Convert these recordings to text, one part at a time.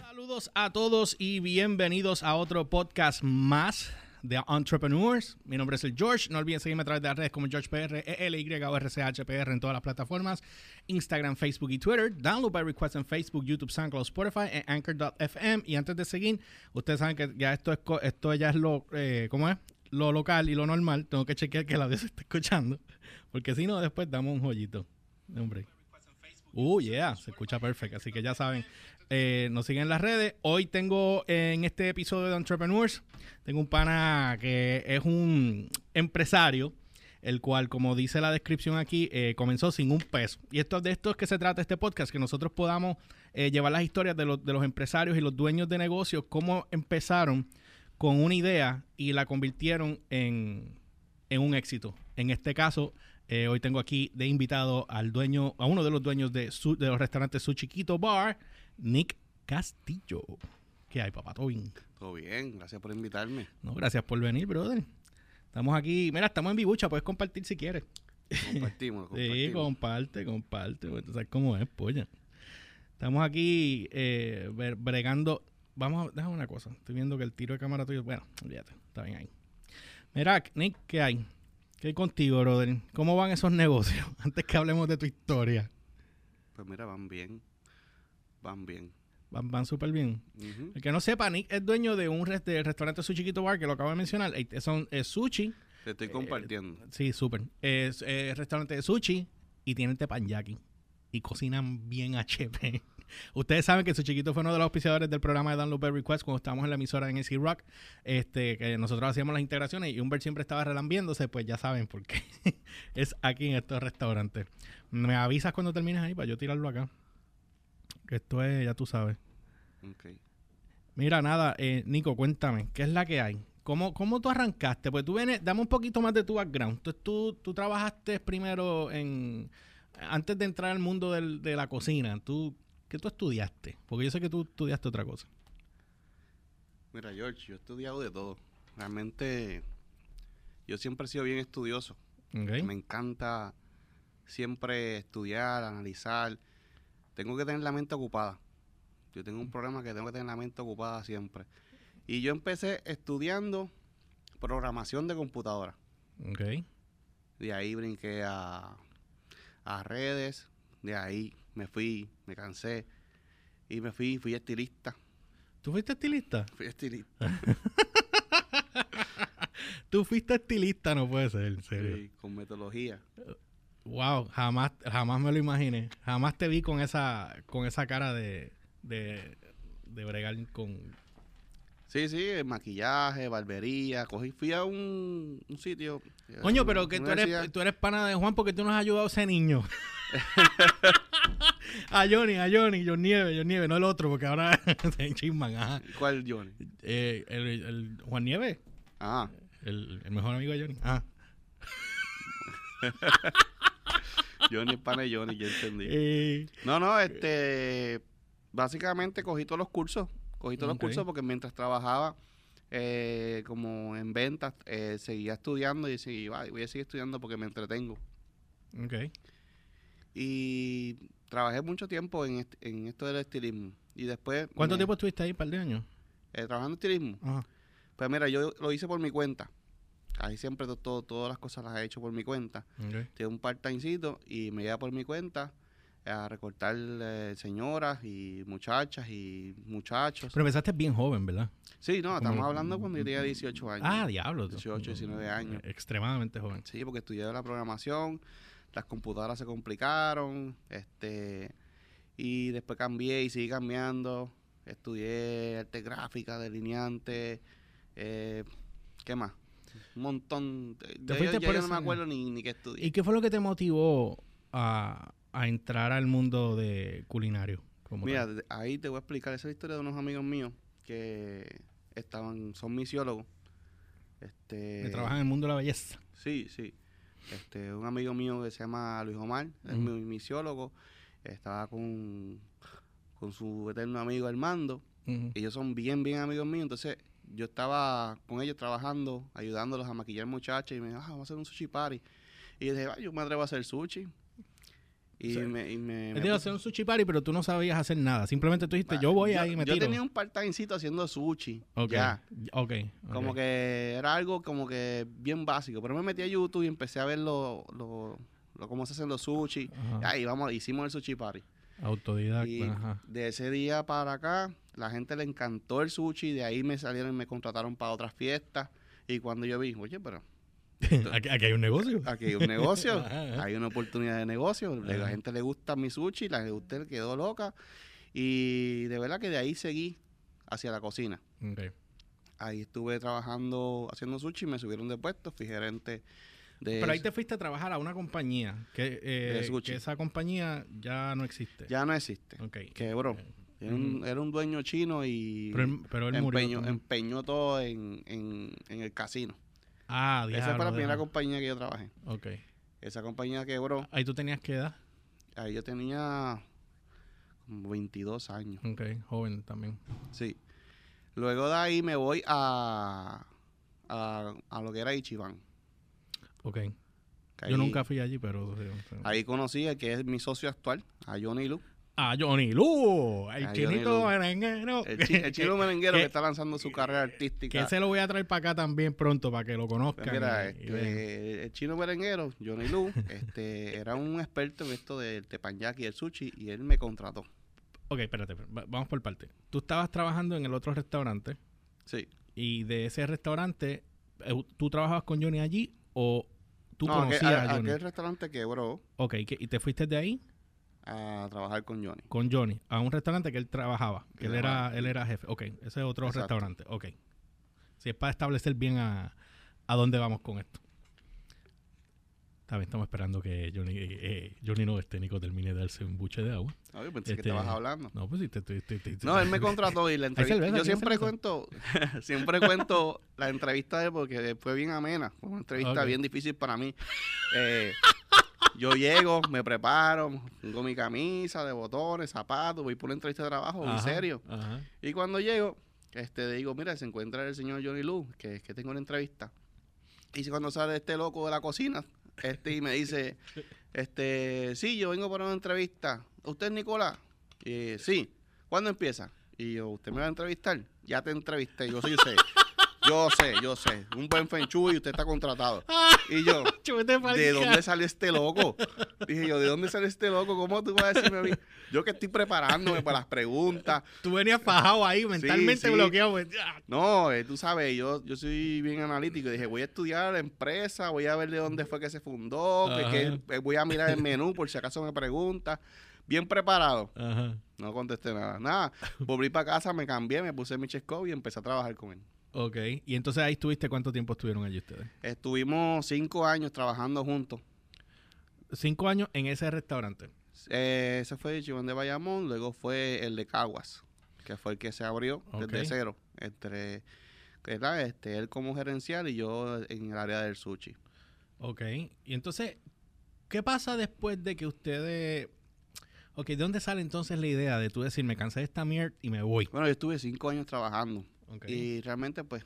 Saludos a todos y bienvenidos a otro podcast más de Entrepreneurs. Mi nombre es el George. No olviden seguirme a través de las redes como GeorgePR, ELY o RCHPR en todas las plataformas: Instagram, Facebook y Twitter. Download by request en Facebook, YouTube, SoundCloud, Spotify en Anchor.fm. Y antes de seguir, ustedes saben que ya esto es esto ya es lo eh, ¿cómo es? Lo local y lo normal. Tengo que chequear que el audio se esté escuchando, porque si no después damos un joyito. Hombre. Uh, yeah, se escucha perfecto. Así que ya saben, eh, nos siguen en las redes. Hoy tengo en este episodio de Entrepreneurs, tengo un pana que es un empresario, el cual, como dice la descripción aquí, eh, comenzó sin un peso. Y esto de esto es que se trata este podcast, que nosotros podamos eh, llevar las historias de, los- de los empresarios y los dueños de negocios, cómo empezaron con una idea y la convirtieron en, en un éxito. En este caso, hoy tengo aquí de invitado al dueño, a uno de los dueños de, su- de los restaurantes Su Chiquito Bar, Nick Castillo. ¿Qué hay, papá? ¿Todo bien? Todo bien, gracias por invitarme. No, gracias por venir, brother. Estamos aquí, mira, estamos en Bibucha, puedes compartir si quieres. Compartimos, Sí, compartimos. comparte, comparte. pues, Tú sabes cómo es, polla. Estamos aquí eh, bre- bregando. Vamos a, déjame una cosa. Estoy viendo que el tiro de cámara tuyo. Bueno, olvídate, está bien ahí. Mira, Nick, ¿qué hay? ¿Qué hay contigo, brother? ¿Cómo van esos negocios? Antes que hablemos de tu historia. Pues mira, van bien. Van bien. Van, van súper bien. El que no sepa, Nick es dueño de un res- de restaurante Su Chiquito Bar, que lo acabo de mencionar. Eh, Son eh, sushi. Te estoy compartiendo. Sí, súper. Es eh, restaurante de sushi y tienen teppanyaki. Y cocinan bien HP. Ustedes saben que su chiquito fue uno de los auspiciadores del programa de Download by Request cuando estábamos en la emisora en AC Rock. Este, que nosotros hacíamos las integraciones y Humbert siempre estaba relambiéndose, pues ya saben por qué. es aquí en estos restaurantes. Me avisas cuando termines ahí para yo tirarlo acá. Esto es, ya tú sabes. Ok. Mira, nada, eh, Nico, cuéntame, ¿qué es la que hay? ¿Cómo, ¿Cómo tú arrancaste? Pues tú vienes, dame un poquito más de tu background. Tú, tú, tú trabajaste primero en, antes de entrar al mundo del- de la cocina, ¿tú, ¿qué tú estudiaste? Porque yo sé que tú estudiaste otra cosa. Mira, George, yo he estudiado de todo. Realmente, yo siempre he sido bien estudioso. Me encanta siempre estudiar, analizar. Tengo que tener la mente ocupada. Yo tengo un problema que tengo que tener la mente ocupada siempre. Y yo empecé estudiando programación de computadora. Ok. De ahí brinqué a, a redes. De ahí me fui, me cansé. Y me fui, fui estilista. ¿Tú fuiste estilista? Fui estilista. Tú fuiste estilista, no puede ser, en serio. sí, con metodología. Wow, jamás, jamás me lo imaginé. Jamás te vi con esa, con esa cara de, de, de bregar con, Sí, sí, maquillaje, barbería. Cogí, fui a un, un sitio. Coño, una pero que tú eres, tú eres pana de Juan porque tú nos has ayudado a ese niño. a Johnny, a Johnny, John Nieve, John Nieve, no el otro, porque ahora se chisman. Ajá. ¿Cuál, Johnny? Eh, el, el Juan Nieve, Ah, el, el mejor amigo de Johnny. Ah. Johnny es pana de Johnny, yo entendí. Eh, No, no, este. Básicamente cogí todos los cursos. Cogí todos los cursos porque mientras trabajaba eh, como en ventas, eh, seguía estudiando y decía, "Ay, voy a seguir estudiando porque me entretengo. ok. Y trabajé mucho tiempo en, est- en esto del estilismo. Y después. ¿Cuánto me- tiempo estuviste ahí? ¿Un par de años? trabajando en estilismo. Ajá. Pues mira, yo lo hice por mi cuenta. Ahí siempre to- todo, todas las cosas las he hecho por mi cuenta. ok. Tengo un part-timecito y me iba por mi cuenta a recortar eh, señoras y muchachas y muchachos. Pero empezaste bien joven, ¿verdad? sí, no, estamos hablando cuando yo tenía 18 años. Ah, diablo. 18, 19 años. Extremadamente joven. Sí, porque estudié la programación, las computadoras se complicaron, este, y después cambié y seguí cambiando. Estudié arte gráfica, delineante, eh, ¿qué más? Un montón. Ya, fuiste yo- ya yo no me acuerdo ni, ni qué estudié. ¿Y qué fue lo que te motivó a, a entrar al mundo de culinario? como Mira, tal? ahí te voy a explicar esa historia de unos amigos míos que estaban, son misiólogos. Este, que trabajan en el mundo de la belleza. Sí, sí. Este, un amigo mío que se llama Luis Omar, es mi misiólogo, estaba con, con su eterno amigo Armando. Ellos son bien, bien amigos míos. Entonces, yo estaba con ellos trabajando, ayudándolos a maquillar muchachas. Y me dijo, ah, vamos a hacer un sushi party. Y yo dije, "Ay, yo me atrevo a hacer sushi. Y Sí. me, y me, hacer un sushi party, pero tú no sabías hacer nada. Simplemente tú dijiste, yo voy yo, ahí y me yo tiro. tenía un part-timecito haciendo sushi. Ok, Ya. ok. Como que era algo como que bien básico. Pero me metí a YouTube y empecé a ver lo, lo, lo- cómo se hacen los sushi. Ajá. Ahí vamos, hicimos el sushi party. Autodidacta. Ajá. de ese día para acá, la gente le encantó el sushi. De ahí me salieron y me contrataron para otras fiestas. Y cuando yo vi, oye, pero aquí, aquí hay un negocio. aquí hay un negocio, hay una oportunidad de negocio. La gente le gusta mi sushi, la gente quedó loca. Y de verdad que de ahí seguí hacia la cocina. Ahí estuve trabajando, haciendo sushi, me subieron de puesto, fui gerente de... Pero ahí te fuiste a trabajar a una compañía que, eh, que esa compañía ya no existe. Ya no existe. Ok. Quebró. Era un, era un dueño chino y Pero él, pero él murió. empeñó, todo en, en, en el casino. ah, Esa diablo, fue la primera compañía que yo trabajé. Ok. Esa compañía quebró. Ahí tú tenías que edad. Ahí yo tenía como 22 años. Ok, joven también. Sí. Luego de ahí me voy a, a, a lo que era Ichiban. Ok. que Yo nunca fui allí, pero... Ahí conocí al que es mi socio actual, a Johnny Lu. Ah, Johnny Lu, el Ah, chinito merenguero. El, chi- el chino merenguero que- que está lanzando su carrera Que artística. ese lo voy a traer para acá también pronto para que lo Pues conozcan. mira, y- y vean. este, el chino merenguero, Johnny Lu, este, era un experto en esto del teppanyaki y el sushi y él me contrató. Ok, espérate, va- vamos por parte. Tú estabas trabajando en el otro restaurante Sí. y de ese restaurante, eh, ¿tú trabajabas con Johnny allí o tú No, aquel, conocías a- a Johnny? aquel restaurante quebró Ok, ¿qué- ¿y te fuiste de ahí a trabajar con Johnny. con Johnny a un restaurante que él trabajaba? Que él era, él era jefe. Ok, ese es otro Exacto. restaurante. Ok. Si es para establecer bien a, a dónde vamos con esto. Bien, estamos esperando que Johnny, eh, eh, Johnny no, este Nico termine de darse un buche de agua. Yo pensé Este, que estabas hablando. No, pues sí, te estoy... te- te- te- No, él me contrató y la entrevista. cerveza, yo siempre cerveza. cuento, siempre cuento la entrevista de porque fue bien amena. Fue una entrevista bien difícil para mí. Eh, yo llego, me preparo, pongo mi camisa de botones, zapatos, voy por una entrevista de trabajo, en Ajá, serio. Ajá. Y cuando llego, este, digo, mira, se encuentra el señor Johnny Lu, que, que tengo una entrevista. Y si cuando sale este loco de la cocina, este, y me dice, este, sí, yo vengo para una entrevista. ¿Usted es Nicolás? Y, sí. ¿Cuándo empieza? Y yo, ¿usted me va a entrevistar? Ya te entrevisté, yo sí sé. Yo sé, yo sé. Un buen fenchu y usted está contratado. Y yo, ¿de dónde salió este loco? Dije yo, ¿de dónde salió este loco? ¿Cómo tú vas a decirme a mí? Yo que estoy preparándome para las preguntas. Tú venías fajado ahí, mentalmente sí. bloqueado. pues, No, eh, tú sabes, yo, yo soy bien analítico. Dije, voy a estudiar la empresa, voy a ver de dónde fue que se fundó, que- que- eh, voy a mirar el menú por si acaso me pregunta. Bien preparado. Ajá. No contesté nada. Nada. Volví para casa, me cambié, me puse mi chesco y empecé a trabajar con él. Ok. Y entonces ahí estuviste, ¿cuánto tiempo estuvieron allí ustedes? Estuvimos cinco años trabajando juntos. Cinco años en ese restaurante. Eh, ese fue el Chivón de Bayamón, luego fue el de Caguas, que fue el que se abrió desde Ok. cero. Entre, ¿verdad? Este, él como gerencial y yo en el área del sushi. Ok. Y entonces, ¿qué pasa después de que ustedes... Ok, ¿de dónde sale entonces la idea de tú decir, me cansé de esta mierda y me voy? Bueno, yo estuve cinco años trabajando Y realmente pues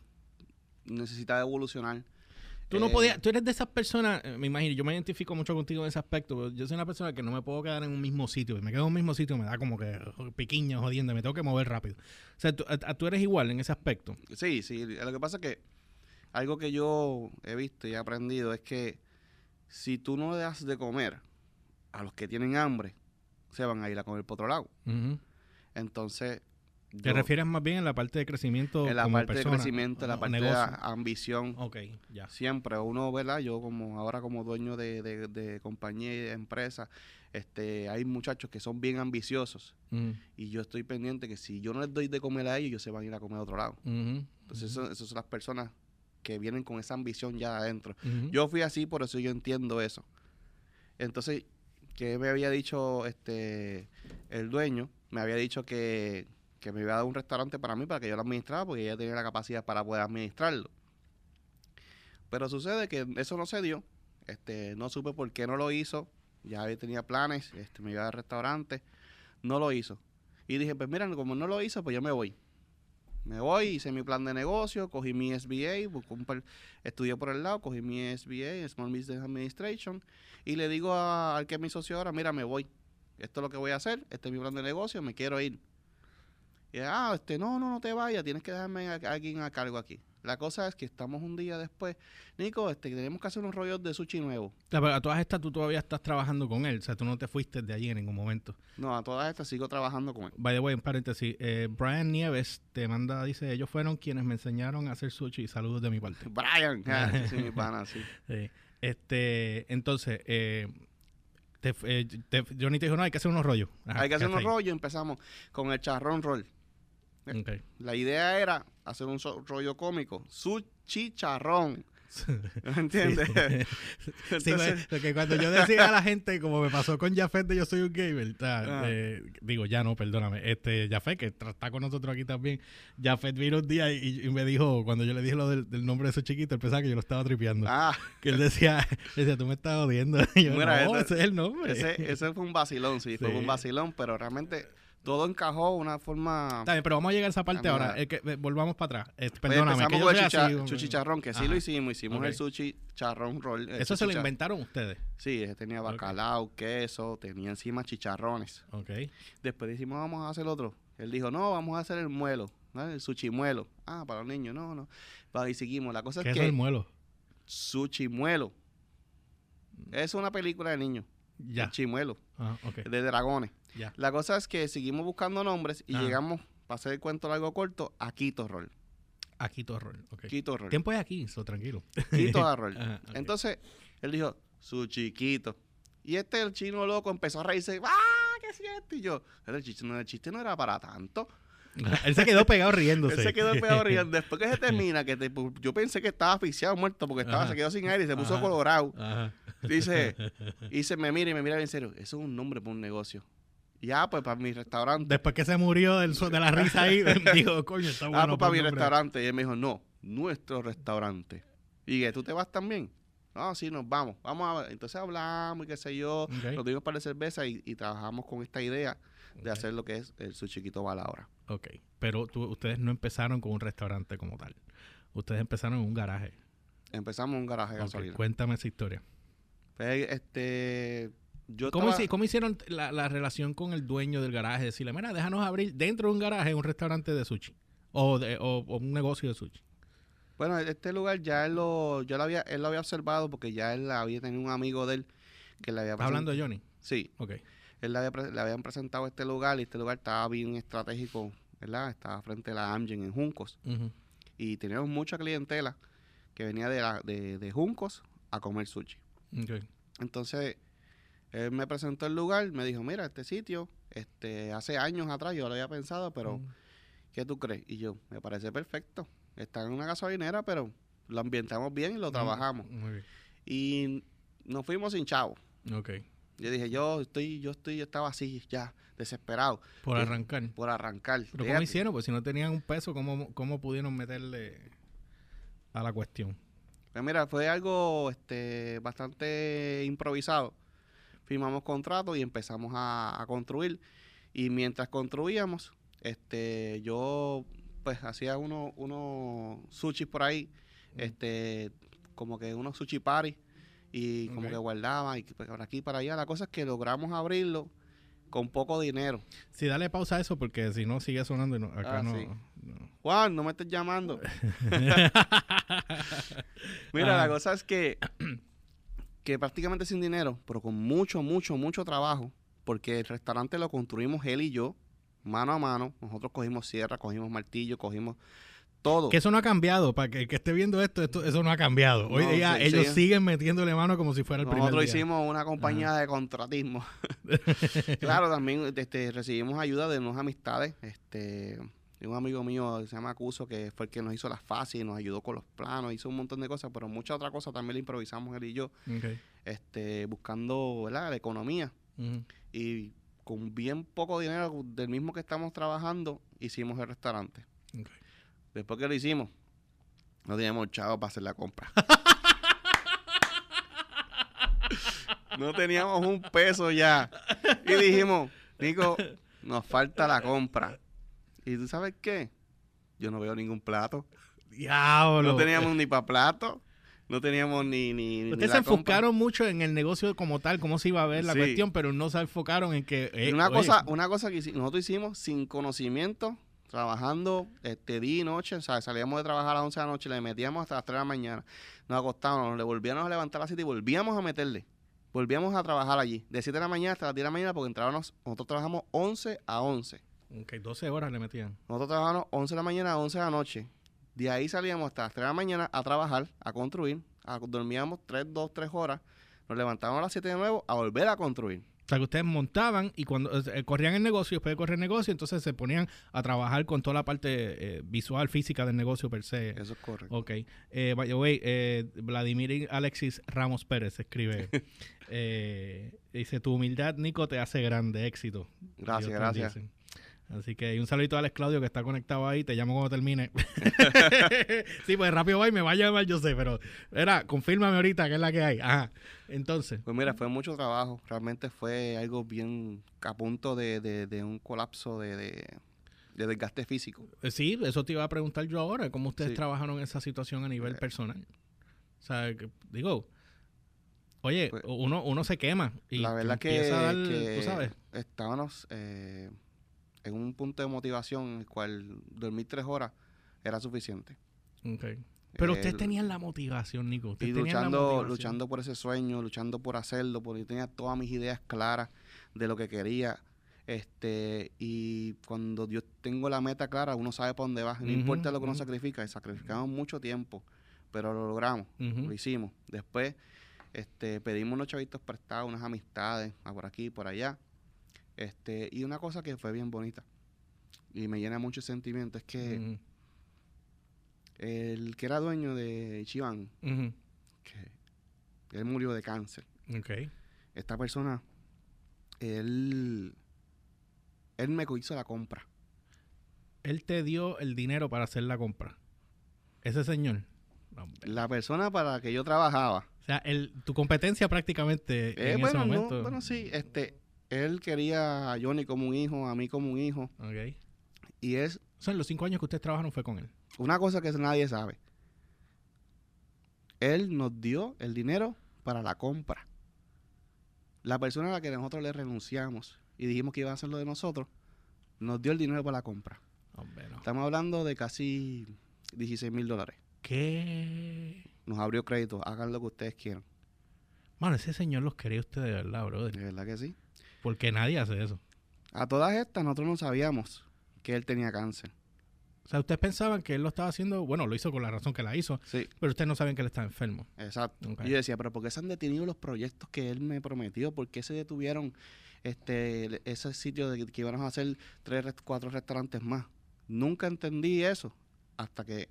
necesitaba evolucionar. Tú no Eh, podías, tú eres de esas personas, eh, me imagino, yo me identifico mucho contigo en ese aspecto, pero yo soy una persona que no me puedo quedar en un mismo sitio, si me quedo en un mismo sitio me da como que piquiña, jodiendo, me tengo que mover rápido. O sea, tú, a- tú eres igual en ese aspecto. Sí, sí. Lo que pasa es que algo que yo he visto y he aprendido es que si tú no le das de comer a los que tienen hambre, se van a ir a comer por otro lado. Entonces, ¿Te refieres más bien en la parte de crecimiento en la como parte persona, de crecimiento, en la parte negocio? de ambición. Ok, ya. Siempre uno, ¿verdad? Yo como ahora como dueño de, de, de compañía y de empresa, este, hay muchachos que son bien ambiciosos Ujú, y yo estoy pendiente que si yo no les doy de comer a ellos, ellos se van a ir a comer a otro lado. Entonces, esas son las personas que vienen con esa ambición ya de adentro. Yo fui así, por eso yo entiendo eso. Entonces, que me había dicho este el dueño? Me había dicho que, que me iba a dar un restaurante para mí, para que yo lo administrara, porque ella tenía la capacidad para poder administrarlo. Pero sucede que eso no se dio. Este, no supe por qué no lo hizo. Ya tenía planes, este, me iba al restaurante. No lo hizo. Y dije, pues mira, como no lo hizo, pues yo me voy. Me voy, hice mi plan de negocio, cogí mi SBA, estudié por el lado, cogí mi SBA, Small Business Administration, y le digo a- al que es mi socio ahora, mira, me voy. Esto es lo que voy a hacer, este es mi plan de negocio, me quiero ir. Y ah, este, no, no, no te vayas, tienes que dejarme a, a alguien a cargo aquí. La cosa es que estamos un día después, Nico, este, tenemos que hacer unos rollos de sushi nuevo. Pero a todas estas tú todavía estás trabajando con él. O sea, tú no te fuiste de allí en ningún momento. No, a todas estas sigo trabajando con él. By the way, en paréntesis, eh, Brian Nieves te manda, dice, ellos fueron quienes me enseñaron a hacer sushi. Saludos de mi parte. Brian, ah, sí, mi pana, sí. Sí. Este, entonces, eh, te, eh, te- Johnny te dijo, no, hay que hacer unos rollos. Ajá, Hay que hacer ¿qué unos rollos, empezamos con el charrón roll. La idea era hacer un so- rollo cómico, sushi charrón. ¿Me entiendes? Sí, Entonces, pues, porque cuando yo decía a la gente, como me pasó con Jafet de Yo Soy un Gamer, Ah. eh, digo, ya no, perdóname, este Jafet, que está con nosotros aquí también, Jafet vino un día y, y me dijo, cuando yo le dije lo del, del nombre de ese chiquito, él pensaba que yo lo estaba tripeando. ah, Que él decía, decía, tú me estás odiando. Y yo, Mira, no, ese es el nombre. ese, ese fue un vacilón, sí, fue Sí. un vacilón, pero realmente todo encajó de una forma... Está bien, pero vamos a llegar a esa parte Ah, ahora. El que, eh, volvamos para atrás. Pues perdóname, que yo así, un- sushi charrón, que sí Ajá. lo hicimos, hicimos el sushi charrón roll. el Eso se lo inventaron ustedes. Sí, ese tenía bacalao, queso, tenía encima chicharrones. Ok. Después dijimos, vamos a hacer otro. Él dijo, no, vamos a hacer el muelo, ¿no? el sushi muelo. Ah, para los niños, no, no. Y seguimos. La cosa ¿Qué es es que el muelo? sushi muelo. Es una película de niños. Ya. El chimuelo, Ah, de dragones. Ya. La cosa es que seguimos buscando nombres y Ajá. llegamos, para hacer el cuento largo corto, a Quito Roll. Aquí todo rol. Ok. Quito Roll. Tiempo es aquí, so tranquilo. Quito Roll. Ajá. Entonces, él dijo, su chiquito. Y este, el chino loco, empezó a reírse. ¡Ah, qué es esto! Y yo, el chiste, no, el chiste no era para tanto. Él se quedó pegado riéndose. Él se quedó peor riendo. Después que se termina, que te- yo pensé que estaba asfixiado, muerto, porque estaba, Ajá. se quedó sin aire y se puso Ajá. colorado. Ajá. Dice, y se me mira y me mira bien serio. Eso es un nombre para un negocio. Ya, pues para mi restaurante. Después que se murió del, de la risa ahí, dijo, coño, está bueno. ah, pues para mi nombre". restaurante. Y él me dijo, no, nuestro restaurante. ¿Y que tú te vas también? No, sí, nos vamos. Vamos a ver. Entonces hablamos y qué sé yo. Ok. Nos dimos para de cerveza y, y trabajamos con esta idea de hacer lo que es el su chiquito ahora. Ok, pero tú- ustedes no empezaron con un restaurante como tal. Ustedes empezaron en un garaje. Empezamos en un garaje de gasolina. Cuéntame esa historia. Pues, este, yo ¿Cómo, estaba- cómo hicieron la, la relación con el dueño del garaje? Decirle, mira, déjanos abrir dentro de un garaje un restaurante de sushi. O, de, o, o un negocio de sushi. Bueno, este lugar ya él lo, yo lo había, él lo había observado porque ya él había tenido un amigo de él que le había ¿Estás hablando de Johnny? Sí, Ok. él le, había le habían presentado este lugar y este lugar estaba bien estratégico, ¿verdad? Estaba frente a la Amgen en Juncos y teníamos mucha clientela que venía de, la, de, de Juncos a comer sushi. Entonces, él me presentó el lugar, me dijo, mira, este sitio, este, hace años atrás yo lo había pensado, pero Mm. ¿qué tú crees? Y yo, me parece perfecto. Está en una gasolinera, pero lo ambientamos bien y lo Mm, trabajamos. Muy bien. Y nos fuimos sin chavo. Ok. Yo dije, yo estoy, yo estoy, yo estaba así ya, desesperado Por Eh, arrancar. por arrancar. Pero ¿cómo hicieron? Pues si no tenían un peso, ¿cómo, cómo pudieron meterle a la cuestión? Pues mira, fue algo este, bastante improvisado. Firmamos contrato y empezamos a, a construir. Y mientras construíamos, este, yo pues hacía unos unos sushi por ahí, este, como que unos sushi party y como que guardaba y por aquí para allá. La cosa es que logramos abrirlo con poco dinero. Sí, dale pausa a eso porque si no sigue sonando y no- acá Ah, no, sí. no. Juan, no me estés llamando. Mira, Ah. la cosa es que, que prácticamente sin dinero, pero con mucho, mucho, mucho trabajo, porque el restaurante lo construimos él y yo, mano a mano. Nosotros cogimos sierra, cogimos martillo, cogimos todo. Que eso no ha cambiado. Para que el que esté viendo esto, esto eso no ha cambiado. Hoy No, día sí, ellos sí. siguen metiéndole mano como si fuera el primer Nosotros día. hicimos una compañía de contratismo. claro, también este, recibimos ayuda de unas amistades. Este, un amigo mío que se llama Cuso, que fue el que nos hizo las fases y nos ayudó con los planos, hizo un montón de cosas, pero muchas otras cosas también le improvisamos él y yo, este, buscando ¿verdad? la economía. Y con bien poco dinero del mismo que estamos trabajando, hicimos el restaurante. Ok. Después que lo hicimos, no teníamos chavo para hacer la compra. no teníamos un peso ya. Y dijimos, Nico, nos falta la compra. ¿Y tú sabes qué? yo no veo ningún plato. Diablo. No teníamos ni para plato, no teníamos ni... ni Ustedes se compra. enfocaron mucho en el negocio como tal, cómo se iba a ver la Sí. cuestión, pero no se enfocaron en que... eh, Y una oye, cosa, una cosa que nosotros hicimos sin conocimiento, trabajando este, día y noche, o sea, salíamos de trabajar a las 11 de la noche, le metíamos hasta las 3 de la mañana, nos acostábamos, nos le volvíamos a levantar a las 7 y volvíamos a meterle. Volvíamos a trabajar allí, de 7 de la mañana hasta las 10 de la mañana, porque entrábamos, nosotros trabajamos 11 a 11. Ok, 12 horas le metían. Nosotros trabajamos 11 de la mañana a 11 de la noche. De ahí salíamos hasta las 3 de la mañana a trabajar, a construir. a- dormíamos 3, 2, 3 horas. Nos levantábamos a las 7 de nuevo a volver a construir. O sea, que ustedes montaban y cuando eh, corrían el negocio, después de correr el negocio, entonces se ponían a trabajar con toda la parte eh, visual, física del negocio per se. Eso es correcto. Ok. Eh, by the way, eh, Vladimir Alexis Ramos Pérez escribe, eh, dice, tu humildad, Nico, te hace grande éxito. Gracias, gracias. Así que un saludito a Alex Claudio que está conectado ahí. Te llamo cuando termine. sí, pues rápido va y me va a llamar, yo sé, pero era, confírmame ahorita que es la que hay. Ajá. Entonces, Pues mira, fue mucho trabajo. Realmente fue algo bien a punto de, de- de un colapso de, de- de desgaste físico. eh, sí, eso te iba a preguntar yo ahora, cómo ustedes Sí. trabajaron esa situación a nivel Eh. personal. O sea, que- digo, oye, Pues, uno, uno se quema y la verdad que, empieza a dar, que tú sabes. estábamos eh, en un punto de motivación en el cual dormir tres horas era suficiente. Ok. Pero ustedes El- tenían la motivación, Nico. Y Ustedes la luchando, luchando por ese sueño, luchando por hacerlo, porque yo tenía todas mis ideas claras de lo que quería. Este, y cuando yo tengo la meta clara, uno sabe para dónde va. No importa lo que uno sacrifica, y sacrificamos mucho tiempo, pero lo logramos, lo hicimos. Después, este, pedimos unos chavitos prestados, unas amistades, a por aquí, por allá. Este, y una cosa que fue bien bonita y me llena mucho sentimiento es que el que era dueño de Ujú. que él murió de cáncer. Ok. esta persona, él, él me hizo la compra. Él te dio el dinero para hacer la compra. Ese señor. No. La persona para la que yo trabajaba. O sea, el, tu competencia prácticamente eh, en bueno, ese no, momento. bueno, sí, este, él quería a Johnny como un hijo, a mí como un hijo. Ok. Y es O sea, en los cinco años que ustedes trabajaron fue con él. una cosa que nadie sabe. Él nos dio el dinero para la compra. La persona a la que nosotros le renunciamos y dijimos que iba a hacerlo de nosotros, nos dio el dinero para la compra. Hombre, no. Estamos hablando de casi 16 mil dólares. ¿Qué? Nos abrió crédito, hagan lo que ustedes quieran. Mano, ese señor los quería usted de verdad, De brother. verdad que sí. Porque nadie hace eso. A todas estas, nosotros no sabíamos que él tenía cáncer. O sea, ustedes pensaban que él lo estaba haciendo, bueno, lo hizo con la razón que la hizo, Sí, pero ustedes no saben que él está enfermo. exacto. Y yo decía, pero ¿por qué se han detenido los proyectos que él me prometió? ¿Por qué se detuvieron este, ese sitio de que íbamos a hacer tres, cuatro restaurantes más? Nunca entendí eso hasta que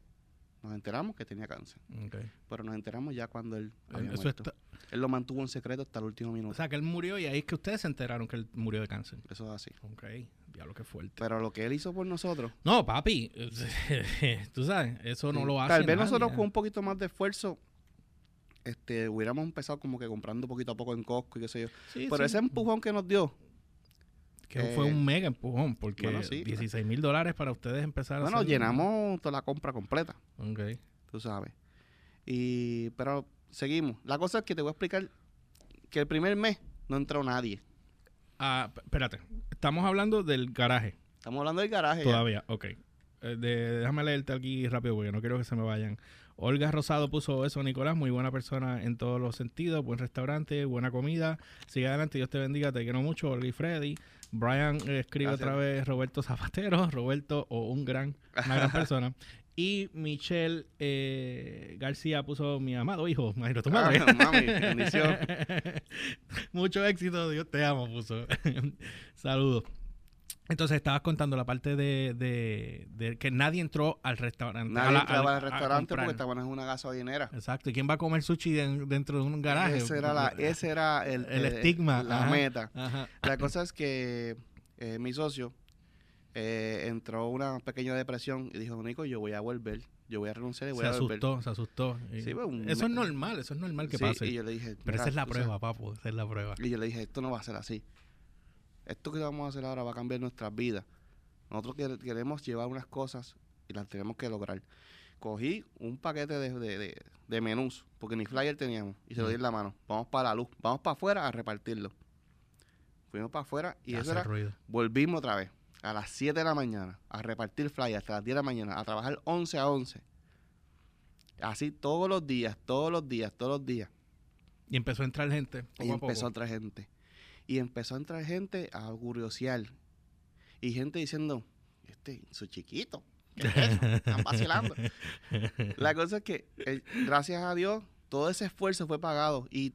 nos enteramos que tenía cáncer. Ok. Pero nos enteramos ya cuando él había Eso muerto. está- Él lo mantuvo en secreto hasta el último o minuto. sea, que él murió y ahí es que ustedes se enteraron que él murió de cáncer. Eso es así. Ok, diablo, qué fuerte. Pero lo que él hizo por nosotros No, papi, tú sabes, eso no Sí. lo hace Tal vez nadie, nosotros ¿eh? con un poquito más de esfuerzo, este, hubiéramos empezado como que comprando poquito a poco en Costco y qué sé yo. Sí, Pero sí, ese empujón que nos dio, que eh, fue un mega empujón, porque bueno, sí, 16 mil dólares para ustedes empezar a bueno, hacer- llenamos toda la compra completa, Ok. tú sabes. Y, pero seguimos. La cosa es que te voy a explicar que el primer mes no entró nadie. Ah, espérate, estamos hablando del garaje Estamos hablando del garaje. ya. todavía, ok. Eh, de- déjame leerte aquí rápido porque no quiero que se me vayan. Olga Rosado puso eso, Nicolás, muy buena persona en todos los sentidos, buen restaurante, buena comida. Sigue adelante, Dios te bendiga, te quiero mucho, Olga y Freddy. Brian eh, escribe Gracias. otra vez Roberto Zapatero, Roberto o un gran, una gran persona. Y Michelle eh, García puso mi amado hijo, imagino tu madre. Ah, mami, bendición. Mucho éxito, Dios te amo, puso. Saludos. Entonces estabas contando la parte de, de- de que nadie entró al restaurante. Nadie la- entraba al- restaurante porque estaban en una gasolinera. Exacto. ¿Y quién va a comer sushi den- dentro de un garaje? Ese era, la, ese era el, El eh, estigma, La ajá. meta. Ajá. La cosa es que eh, mi socio eh, entró una pequeña depresión y dijo, Nico, yo voy a volver, yo voy a renunciar y voy Se a volver. asustó, se asustó. Y- Sí, pues, eso es normal, eso es normal que Sí, pase. Y yo le dije, Pero "Mira, esa es la tú sabes", prueba, papu. Esa es la prueba. Y yo le dije, esto no va a ser así. Esto que vamos a hacer ahora va a cambiar nuestras vidas. Nosotros quer- queremos llevar unas cosas y las tenemos que lograr. Cogí un paquete de, de, de, de menús, porque ni flyer teníamos, y se lo di en la mano. Vamos para la luz, vamos para afuera a repartirlo. Fuimos para afuera y eso era, ruido. volvimos otra vez a las 7 de la mañana a repartir flyers hasta las 10 de la mañana, a trabajar 11 a 11. Así todos los días, todos los días, todos los días. Y empezó a entrar gente. Poco Y a poco. empezó a entrar gente. Y empezó a entrar gente a curiosear. Y gente diciendo, este, su chiquito. ¿qué es eso? Están vacilando. La cosa es que, eh, gracias a Dios, todo ese esfuerzo fue pagado. Y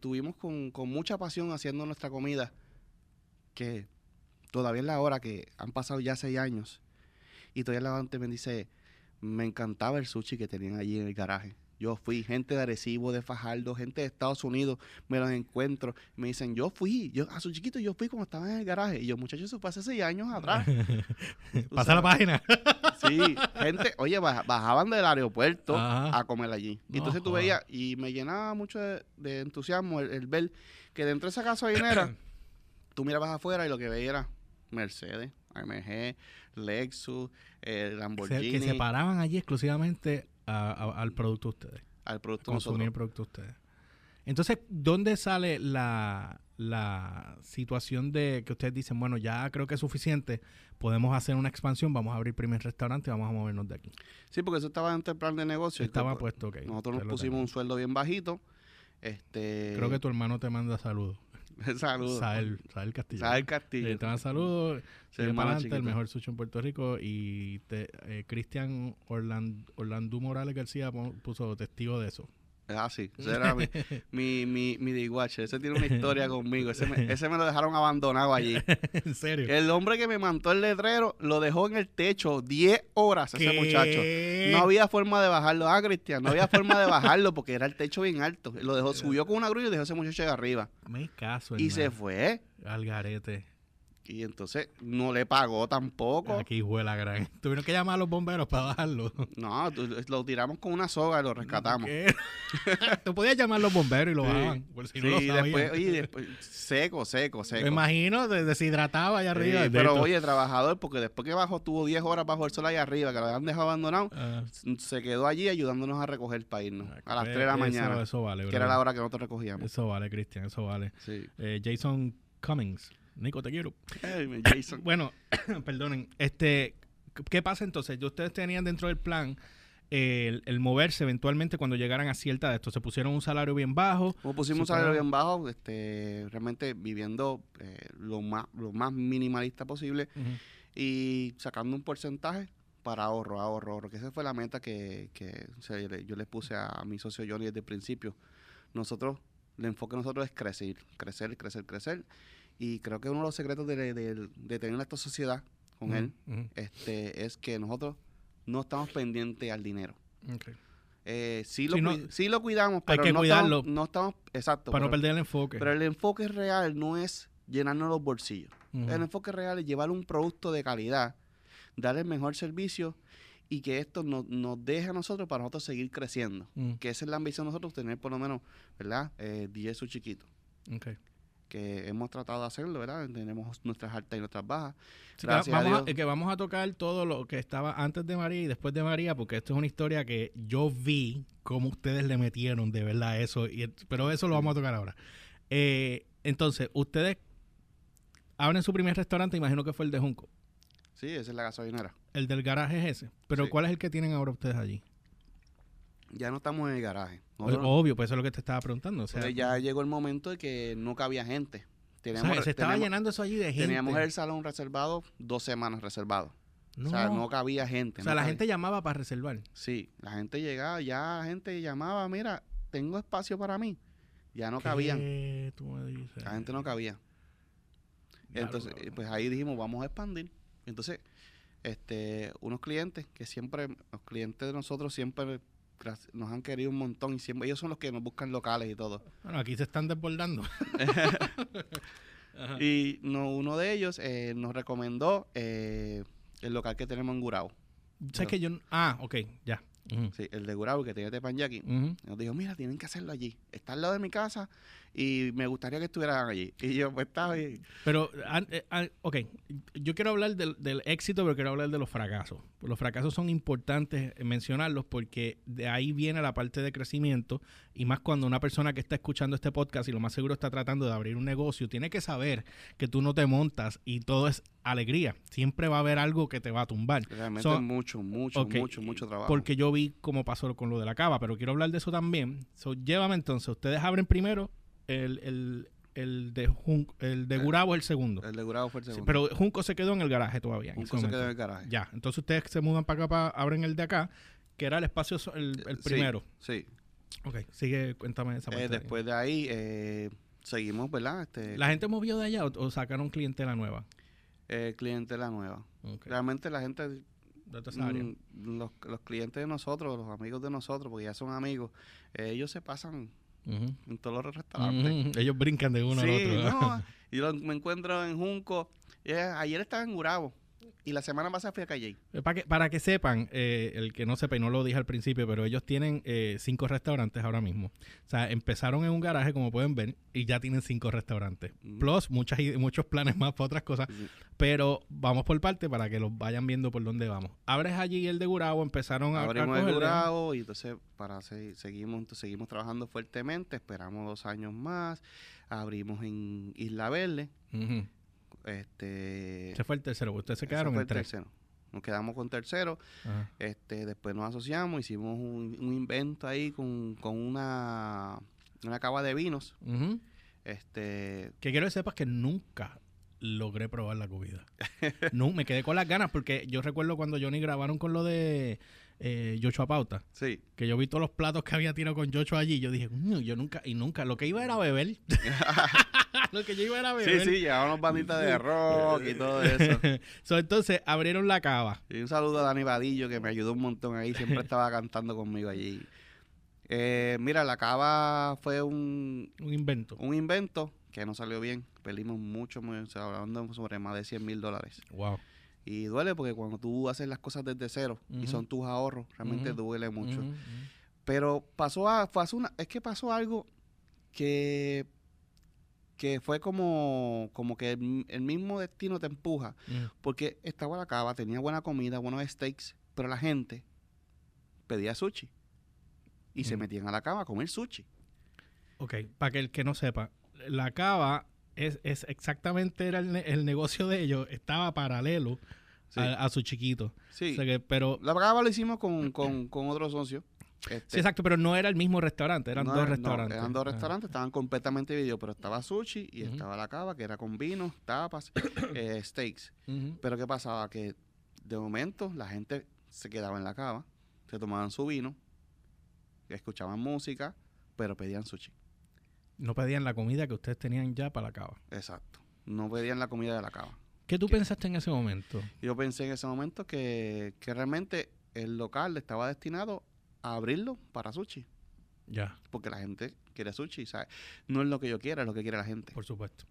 tuvimos con, con mucha pasión haciendo nuestra comida. Que todavía es la hora que han pasado ya seis años. Y todavía la gente me dice, me encantaba el sushi que tenían allí en el garaje. Yo fui, gente de Arecibo, de Fajardo, gente de Estados Unidos, me los encuentro. Me dicen, yo fui, yo a su chiquito yo fui cuando estaba en el garaje. Y yo, muchachos, eso fue hace seis años atrás. Pasa la página. Sí, gente, oye, baja- bajaban del aeropuerto Ajá. a comer allí. Y No entonces tú veías, y me llenaba mucho de, de entusiasmo el, el ver que dentro de esa gasolinera, tú mirabas afuera y lo que veías era Mercedes, AMG, Lexus, eh, Lamborghini, que se paraban allí exclusivamente a- a- al producto de ustedes. al producto consumir el producto de ustedes. Entonces, ¿dónde sale la, la situación de que ustedes dicen, bueno, ya creo que es suficiente, podemos hacer una expansión, vamos a abrir primer restaurante y vamos a movernos de aquí? Sí, porque eso estaba dentro del plan de negocio. Estaba Pues, puesto, ok. Nosotros nos pusimos un sueldo bien bajito. Este, Creo que tu hermano te manda saludos. Saludos. Sael, Sael Castillo. Sael Castillo. Eh, te manda saludos. El mejor sushi en Puerto Rico. Y te- eh, Cristian Orland, Orlandú Morales García puso testigo de eso. Ah, sí. Ese era mi, mi, mi, mi dishwasher. Ese tiene una historia conmigo. Ese me, ese me lo dejaron abandonado allí. en serio. El hombre que me mandó el letrero lo dejó en el techo 10 horas ese muchacho. No había forma de bajarlo. Ah, Cristian, no había forma de bajarlo porque era el techo bien alto. Lo dejó, subió con una grúa y dejó a ese muchacho de arriba. Me caso, Y se fue. Al garete. Y entonces no le pagó tampoco. Aquí fue la gran. Tuvieron que llamar a los bomberos para bajarlo. No, lo tiramos con una soga y lo rescatamos. ¿Qué? Tú podías llamar a los bomberos y lo Sí. bajaban. Por si Sí, no lo después, oye, después, seco, seco, seco. Me imagino, de- deshidrataba allá Sí, arriba. de pero oye, trabajador, porque después que bajó, estuvo 10 horas bajo el sol ahí arriba, que lo habían dejado abandonado, Ah, se quedó allí ayudándonos a recoger para irnos. A las pues, 3 de la eso- mañana, Eso, vale, que era la hora que nosotros recogíamos. Eso vale, Cristian, eso vale. Sí. Eh, Jason Cummings. Nico, te quiero. Jason. Bueno, perdonen. Este, ¿Qué pasa entonces? Ustedes tenían dentro del plan eh, el, el moverse eventualmente cuando llegaran a cierta de esto. Se pusieron un salario bien bajo. Como pusimos un salario bien bajo, este, realmente viviendo eh, lo, más, lo más minimalista posible y sacando un porcentaje para ahorro, ahorro, ahorro, que esa fue la meta que, que o sea, yo, le, yo le puse a, mi socio Johnny desde el principio. Nosotros, el enfoque de nosotros es crecer, crecer, crecer, crecer. Y creo que uno de los secretos de, de- de tener esta sociedad con él este, es que nosotros no estamos pendientes al dinero. Ok. Eh, sí, lo no- sí lo cuidamos, Hay pero que no, cuidarlo. Estamos, no estamos, exacto. Para no perder el enfoque. pero el enfoque real no es llenarnos los bolsillos. El enfoque real es llevar un producto de calidad, dar el mejor servicio y que esto nos, nos deje a nosotros para nosotros seguir creciendo. Que esa es la ambición de nosotros, tener por lo menos, ¿verdad? Eh, 10 su chiquito. ok. Que hemos tratado de hacerlo, ¿verdad? Tenemos nuestras altas y nuestras bajas. Sí, Gracias vamos, a, Dios. que vamos a tocar todo lo que estaba antes de María y después de María, porque esto es una historia que yo vi cómo ustedes le metieron de verdad eso, y, pero eso lo vamos a tocar ahora. Eh, entonces, ustedes abren su primer restaurante, imagino que fue el de Junco. Sí, esa es la gasolinera. El del garaje es ese. Pero Sí. ¿cuál es el que tienen ahora ustedes allí? Ya no estamos en el garaje. Obvio, pues eso es lo que te estaba preguntando. O sea, ya llegó el momento de que no cabía gente. o Teníamos, sea, se estaba teníamos- llenando eso allí de gente. teníamos el salón reservado, dos semanas reservado. no. O sea, no cabía gente. O sea, no la cabía- gente llamaba para reservar. Sí, la gente llegaba, ya la gente llamaba, mira, tengo espacio para mí. Ya no cabían, ¿Qué tú me dices? la gente no cabía. Diablo, Entonces, cabrón. pues ahí dijimos, vamos a expandir. Entonces, este, unos clientes que siempre, los clientes de nosotros siempre nos han querido un montón y siempre ellos son los que nos buscan locales y todo. Bueno, aquí se están desbordando. Y no, uno de ellos eh, nos recomendó eh, el local que tenemos en Gurao. ¿Sabes que yo? Ah, ok, ya. Sí, el de Gurao que tiene Tepanyaki. ujú. Nos dijo, mira, tienen que hacerlo allí. Está al lado de mi casa y me gustaría que estuvieran allí. Y yo, pues está bien. Pero, eh, ok, yo quiero hablar del, del éxito, pero quiero hablar de los fracasos. Los fracasos son importantes mencionarlos porque de ahí viene la parte de crecimiento y más cuando una persona que está escuchando este podcast y lo más seguro está tratando de abrir un negocio, tiene que saber que tú no te montas y todo es alegría. Siempre va a haber algo que te va a tumbar. Realmente So- mucho, mucho, mucho, mucho trabajo. Porque yo vi cómo pasó con lo de la cava, pero quiero hablar de eso también. So, llévame entonces, ustedes abren primero el, el, el de Jun- el de Eh, Gurabo el segundo. el de Gurabo fue el Sí, segundo. pero Junco se quedó en el garaje todavía. cosa momento. quedó en el garaje. Ya, entonces ustedes se mudan para acá, para, abren el de acá, que era el espacio, el, el Sí, primero. Sí. Ok, sigue, cuéntame esa Eh, parte. después de ahí, eh, seguimos, ¿verdad? Este, ¿La gente movió de allá o, o sacaron clientela nueva? eh, clientela nueva. Realmente la gente, mm, los, los clientes de nosotros, los amigos de nosotros, porque ya son amigos, eh, ellos se pasan En todos los restaurantes. Ellos brincan de uno sí, al otro. no, y me encuentro en Junco. eh, ayer estaba en Gurabo y la semana pasada fui a Calle. Para que, para que sepan, eh, el que no sepa y no lo dije al principio, pero ellos tienen eh, cinco restaurantes ahora mismo. O sea, empezaron en un garaje, como pueden ver, y ya tienen cinco restaurantes. Ujú. Plus muchas, muchos planes más para otras cosas. Pero vamos por parte para que los vayan viendo por dónde vamos. Abres allí el de Gurabo, empezaron a, a Abrimos el cogerle. Gurabo y entonces para se- seguimos, entonces, seguimos trabajando fuertemente, esperamos dos años más, abrimos en Isla Verde. Este Ese fue el tercero, ustedes se quedaron fue en el tres. tercero. Nos quedamos con tercero, Ajá. este, después nos asociamos, hicimos un, un invento ahí con, con una, una cava de vinos, este, Que quiero que sepas que nunca logré probar la comida. no, me quedé con las ganas porque yo recuerdo cuando Johnny grabaron con lo de eh, Joshua Pauta, sí, que yo vi todos los platos que había tirado con Joshua allí, yo dije, "Coño, yo nunca, y nunca, lo que iba era beber. lo que yo iba era sí, beber. sí, llevábamos banditas de rock y todo eso. So, entonces abrieron la cava. Y un saludo a Dani Vadillo que me ayudó un montón ahí, siempre estaba cantando conmigo allí. Eh, mira, la cava fue un, Un invento. un invento que no salió bien. Perdimos mucho, muy- o sea, hablando sobre más de 100 mil dólares. Wow. Y duele porque cuando tú haces las cosas desde cero y son tus ahorros, realmente duele mucho. Pero pasó, a, pasó una, es que pasó algo que, que fue como, como que el, el mismo destino te empuja. Porque estaba la cava, tenía buena comida, buenos steaks, pero la gente pedía sushi. Y se metían a la cava a comer sushi. Ok, para que el que no sepa, la cava es, es exactamente era el, ne- el negocio de ellos, estaba paralelo Sí. a, a su chiquito. Sí. O sea que- pero La cava lo hicimos con, con, con otro socio. Este, sí, exacto, pero no era el mismo restaurante, eran no dos no, restaurantes. eran dos Ah. restaurantes, estaban completamente divididos, pero estaba sushi y estaba la cava, que era con vinos, tapas, eh, steaks. Pero ¿qué pasaba? Que de momento la gente se quedaba en la cava, se tomaban su vino, escuchaban música, pero pedían sushi. No pedían la comida que ustedes tenían ya para la cava. Exacto. No pedían la comida de la cava. ¿Qué tú pensaste en ese momento? Yo pensé en ese momento que, que realmente el local estaba destinado a abrirlo para sushi. Ya, Porque la gente quiere sushi, ¿sabes? No es lo que yo quiero, es lo que quiere la gente. por supuesto.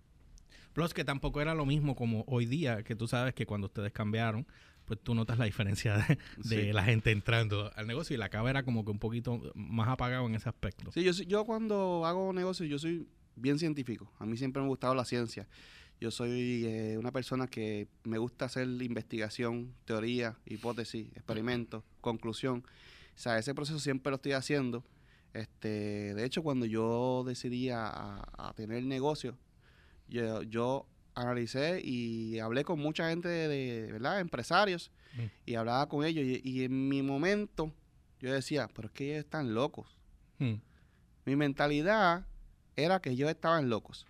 Plus que tampoco era lo mismo como hoy día, que tú sabes que cuando ustedes cambiaron, pues tú notas la diferencia de, de Sí. la gente entrando al negocio y la cava era como que un poquito más apagado en ese aspecto. Sí, yo, yo cuando hago negocios, yo soy bien científico. A mí siempre me ha gustado la ciencia. Yo soy eh, una persona que me gusta hacer investigación, teoría, hipótesis, experimentos, conclusión. O sea, ese proceso siempre lo estoy haciendo. Este, de hecho, cuando yo decidí a, a- a tener negocio, yo, yo analicé y hablé con mucha gente de, de, ¿verdad? empresarios Mm. y hablaba con ellos y, y en mi momento yo decía, pero es que ellos están locos. Hmm. Mi mentalidad era que ellos estaban locos.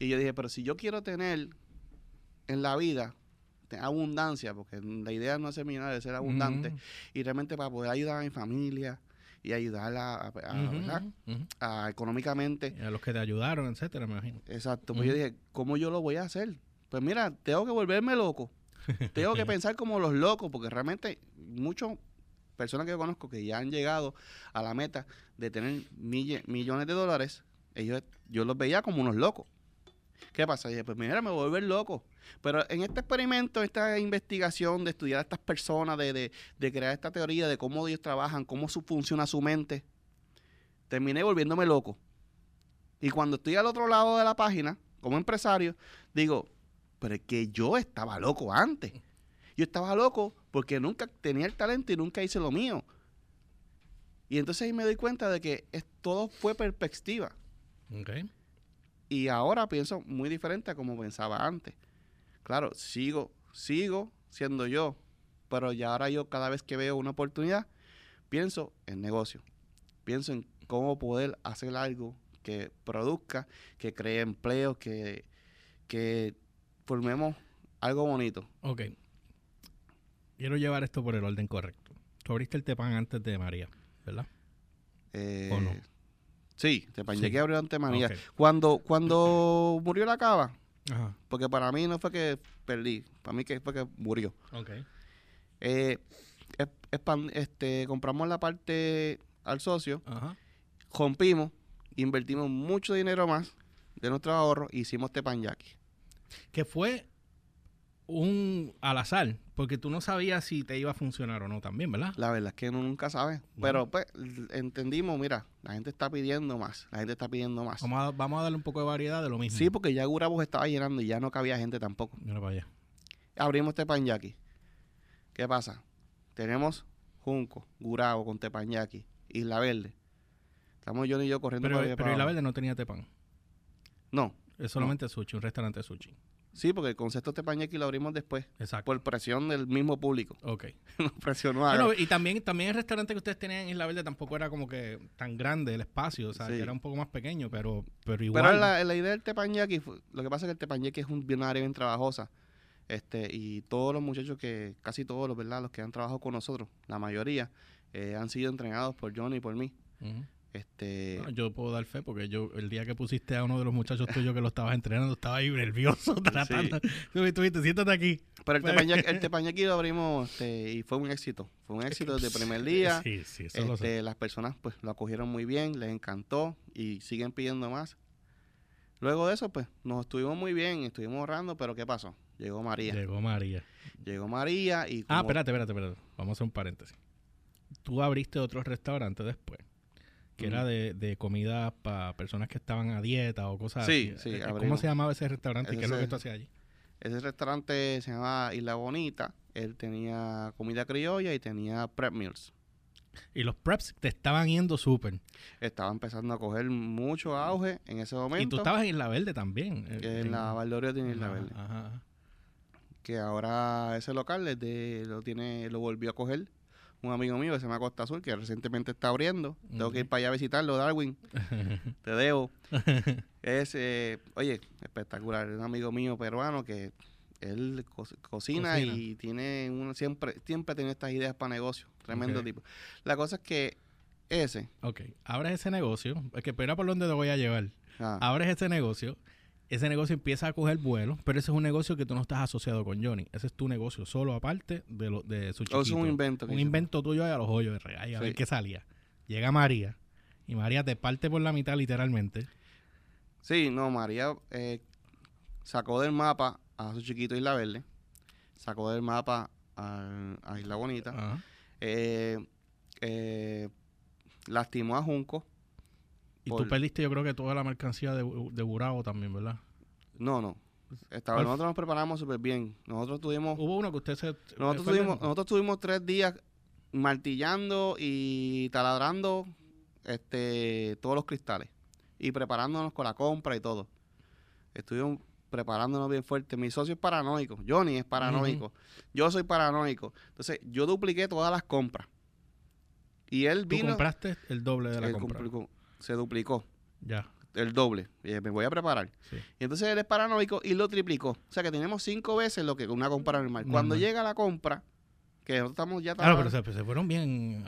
Y yo dije, pero si yo quiero tener en la vida abundancia, porque la idea no es ser millonario, es ser abundante, Ujú. y realmente para poder ayudar a mi familia y ayudarla a, económicamente, Y a los que te ayudaron, etcétera, me imagino. exacto, pues yo dije, ¿cómo yo lo voy a hacer? Pues mira, tengo que volverme loco. tengo que pensar como los locos, porque realmente muchas personas que yo conozco que ya han llegado a la meta de tener mille- millones de dólares, ellos, yo los veía como unos locos. ¿Qué pasa? Dije, pues mira, me voy a volver loco. Pero en este experimento, esta investigación de estudiar a estas personas, de, de, de crear esta teoría de cómo ellos trabajan, cómo su, funciona su mente, terminé volviéndome loco. Y cuando estoy al otro lado de la página, como empresario, digo, pero es que yo estaba loco antes. Yo estaba loco porque nunca tenía el talento y nunca hice lo mío. Y entonces ahí me doy cuenta de que todo fue perspectiva. Ok. Y ahora pienso muy diferente a como pensaba antes. Claro, sigo, sigo siendo yo, pero ya ahora yo cada vez que veo una oportunidad, pienso en negocio. Pienso en cómo poder hacer algo que produzca, que cree empleo, que, que formemos algo bonito. Ok. Quiero llevar esto por el orden correcto. Tú abriste el Tepan antes de María, ¿verdad? Eh, ¿O no? Sí, te Sí. que abrió ante María. Ok. Cuando, cuando murió la cava, Ajá. porque para mí no fue que perdí, para mí que fue que murió. Ok. Eh, es- este, compramos la parte al socio, Ajá. rompimos, invertimos mucho dinero más de nuestros ahorros e hicimos Tepanyaki. Que fue un al azar, porque tú no sabías si te iba a funcionar o no también, ¿verdad? La verdad es que uno nunca sabe. No. Pero pues entendimos, mira, la gente está pidiendo más, la gente está pidiendo más. Vamos a, vamos a darle un poco de variedad de lo mismo. Sí, porque ya Gurabo estaba llenando y ya no cabía gente tampoco. Mira para allá. Abrimos Tepanyaki. ¿Qué pasa? Tenemos Junco, Gurabo con Tepanyaki, Isla Verde. Estamos yo y yo corriendo Pero, para pero para Isla. Verde no tenía Tepan. No, Es solamente sushi, un restaurante de sushi. Sí, porque el concepto Tepanyaki lo abrimos después. Exacto. Por presión del mismo público. Ok. Nos presionó a... Bueno, y también, también el restaurante que ustedes tenían en Isla Verde tampoco era como que tan grande el espacio, o sea, Sí. que era un poco más pequeño, pero, pero igual. Pero la, la idea del fue- lo que pasa es que el Tepanyaki es un, bien- área bien trabajosa. Este, y todos los muchachos que, casi todos los, ¿verdad? Los que han trabajado con nosotros, la mayoría, eh, han sido entrenados por Johnny y por mí. Ujú. Este, yo puedo dar fe porque yo el día que pusiste a uno de los muchachos tuyos que lo estabas entrenando estaba ahí nervioso tratando. Tú siéntate aquí. pero el pues- Tepanyaki, el Tepanyaki lo abrimos este, y fue un éxito. Fue un éxito desde el primer día. Sí, sí, eso lo. Este, las personas pues lo acogieron muy bien, les encantó y siguen pidiendo más. Luego de eso, pues, nos estuvimos muy bien, estuvimos ahorrando, pero ¿qué pasó? Llegó María. Llegó María. Llegó María y Ah, como- espérate, espérate, espérate. Vamos a hacer un paréntesis. Tú abriste otro restaurante después, que era de, de comida para personas que estaban a dieta o cosas Sí, así. sí, Eh, ¿Cómo abrimos. se llamaba ese restaurante y qué es lo que tú hacías allí? Ese restaurante se llamaba Isla Bonita. Él tenía comida criolla y tenía prep meals. Y los preps te estaban yendo súper. Estaba empezando a coger mucho auge en ese momento. Y tú estabas en Isla Verde también. eh, en la Valdoria tiene Isla Verde. ajá, ajá. Que ahora ese local desde lo tiene, lo volvió a coger un amigo mío que se llama Costa Azul, que recientemente está abriendo. Tengo que ir para allá a visitarlo, Darwin. Te debo. Es, eh, oye, espectacular. Es un amigo mío peruano que él co- cocina, Cocina. y tiene uno siempre, siempre tiene estas ideas para negocio. Tremendo tipo. La cosa es que ese, ok, abres ese negocio. Es que espera por dónde te voy a llevar. ah, Abres ese negocio. Ese negocio empieza a coger vuelo, pero ese es un negocio que tú no estás asociado con Johnny. Ese es tu negocio solo aparte de, lo, de su eso chiquito. es un invento. un invento tuyo ahí a los hoyos de regalo, a ver qué salía. Llega María y María te parte por la mitad literalmente. Sí, no, María eh, sacó del mapa a su chiquito Isla Verde, sacó del mapa a, a Isla Bonita, eh, eh, lastimó a Junco. Y Por- tú perdiste yo creo que toda la mercancía de, de Burao también, ¿verdad? No, no. Nosotros nos preparamos súper bien. Nosotros tuvimos Hubo uno que usted se... Nosotros fue el- tuvimos, nosotros tuvimos tres días martillando y taladrando este, todos los cristales y preparándonos con la compra y todo. Estuvimos preparándonos bien fuerte. Mi socio es paranoico, Johnny es paranoico, yo soy paranoico. Entonces yo dupliqué todas las compras. Y él Tú vino, compraste el doble de la compra. Se duplicó Ya, el doble. Me voy a preparar. sí. Y entonces él es paranoico y lo triplicó. O sea que tenemos cinco veces lo que una compra normal. Cuando llega la compra, que nosotros estamos ya Claro, pero se, se fueron bien...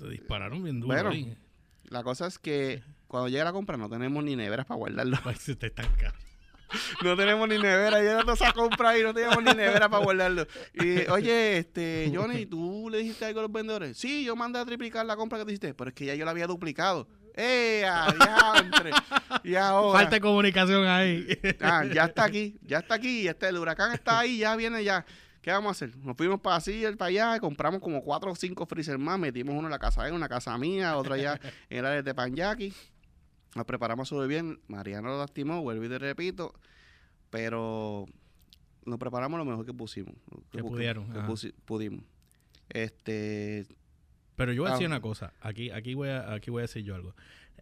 Se dispararon bien duro Bueno, ahí. La cosa es que cuando llega la compra no tenemos ni neveras para guardarlo. Ay, se te están caro. No tenemos ni nevera. Llega toda esa compra y no tenemos ni nevera para guardarlo. Y oye, este, Johnny, ¿tú le dijiste algo a los vendedores? Sí, yo mandé a triplicar la compra que tú hiciste, pero es que ya yo la había duplicado. ¡Eh! Y ahora, Falta de comunicación ahí. ah, ya está aquí, ya está aquí. Este, el huracán está ahí, ya viene ya. ¿Qué vamos a hacer? Nos fuimos para así, para allá, compramos como cuatro o cinco freezer más, metimos uno en la casa de él, una casa mía, otro allá en el área de Panyaki. nos preparamos súper bien. Mariano lo lastimó, vuelvo y te repito, pero nos preparamos lo mejor que pusimos. Que pudieron, que pusi- pudimos. Este, Pero yo voy a decir Ah. una cosa. Aquí, aquí, voy a, aquí voy a decir yo algo.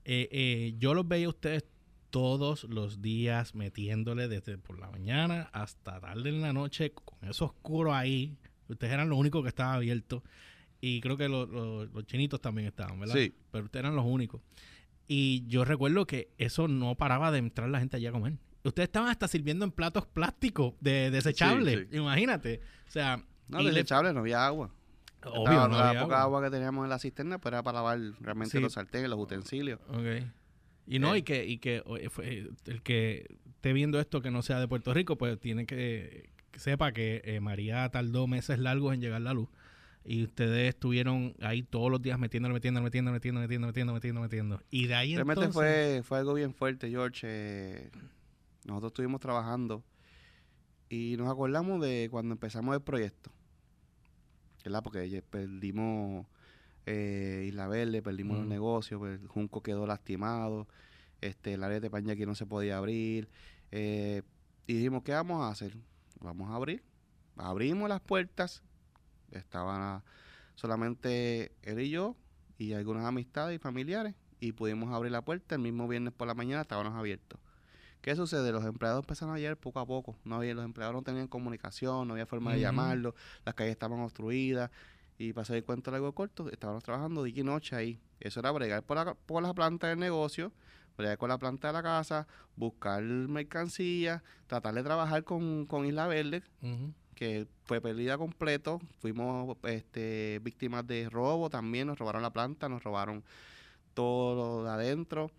Eh, eh, yo los veía a ustedes todos los días metiéndole desde por la mañana hasta tarde en la noche con eso oscuro ahí. Ustedes eran los únicos que estaban abiertos. Y creo que los, chinitos también estaban, ¿verdad? Sí. Pero ustedes eran los únicos. Y yo recuerdo que eso no paraba de entrar la gente allá a comer. Ustedes estaban hasta sirviendo en platos plásticos de desechables. sí. Imagínate. O sea, no, y le- desechable, no había agua. Obvio, Estaba- no la había poca agua. agua. que teníamos en la cisterna, pues era para lavar realmente Sí. los sartenes, los utensilios. Ok. Y no, Eh. y que, y que oye, fue- el que esté viendo esto que no sea de Puerto Rico, pues tiene que, que sepa que eh, María tardó meses largos en llegar la luz. Y ustedes estuvieron ahí todos los días metiéndole, metiendo, metiendo, metiendo, metiendo, metiendo, metiendo, metiendo. Y de ahí Realmente entonces... fue, fue algo bien fuerte, George. eh, nosotros estuvimos trabajando y nos acordamos de cuando empezamos el proyecto. ¿Verdad? Porque perdimos eh, Isla Verde, perdimos los negocios, pues, el Junco quedó lastimado, este, el área de Paña aquí no se podía abrir. eh, y dijimos, ¿qué vamos a hacer? Vamos a abrir. Abrimos las puertas. Estaban solamente él y yo y algunas amistades y familiares y pudimos abrir la puerta el mismo viernes por la mañana estábamos abiertos. ¿Qué sucede? Los empleados empezaron a llegar poco a poco. No había, los empleados no tenían comunicación, no había forma de llamarlos, las calles estaban obstruidas y para hacer el cuento largo corto, estábamos trabajando día y noche ahí. Eso era bregar por la, por la planta del negocio, bregar con la planta de la casa, buscar mercancía, tratar de trabajar con, con Isla Verde, que fue pérdida completo. Fuimos este, víctimas de robo también, nos robaron la planta, nos robaron todo lo de adentro.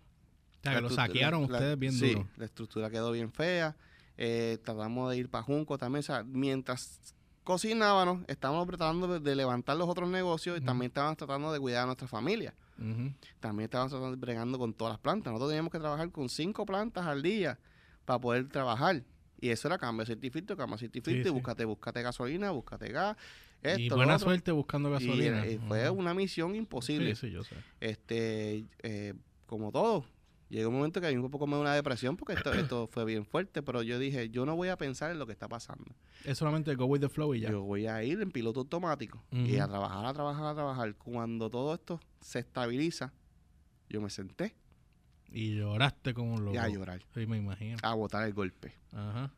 O sea, que lo saquearon la- ustedes bien sí, duro. la estructura quedó bien fea. Eh, tratamos de ir para Junco también. O sea, mientras cocinábamos, estábamos tratando de, de levantar los otros negocios y también estábamos tratando de cuidar a nuestra familia. También estábamos tratando, bregando con todas las plantas. Nosotros teníamos que trabajar con cinco plantas al día para poder trabajar. Y eso era cambio certificado, cambio certificado, Sí, y sí. búscate, búscate gasolina, búscate gas. Esto, y buena suerte buscando Y, gasolina. eh, fue una misión imposible Sí, sí, yo sé. este eh, como todo llegó un momento que a mí un poco me dio una depresión porque esto, esto fue bien fuerte pero yo dije yo no voy a pensar en lo que está pasando Es solamente go with the flow y ya. yo voy a ir en piloto automático y a trabajar a trabajar a trabajar cuando todo esto se estabiliza yo me senté Y lloraste como un loco. y a llorar Sí, me imagino. a botar el golpe Ajá.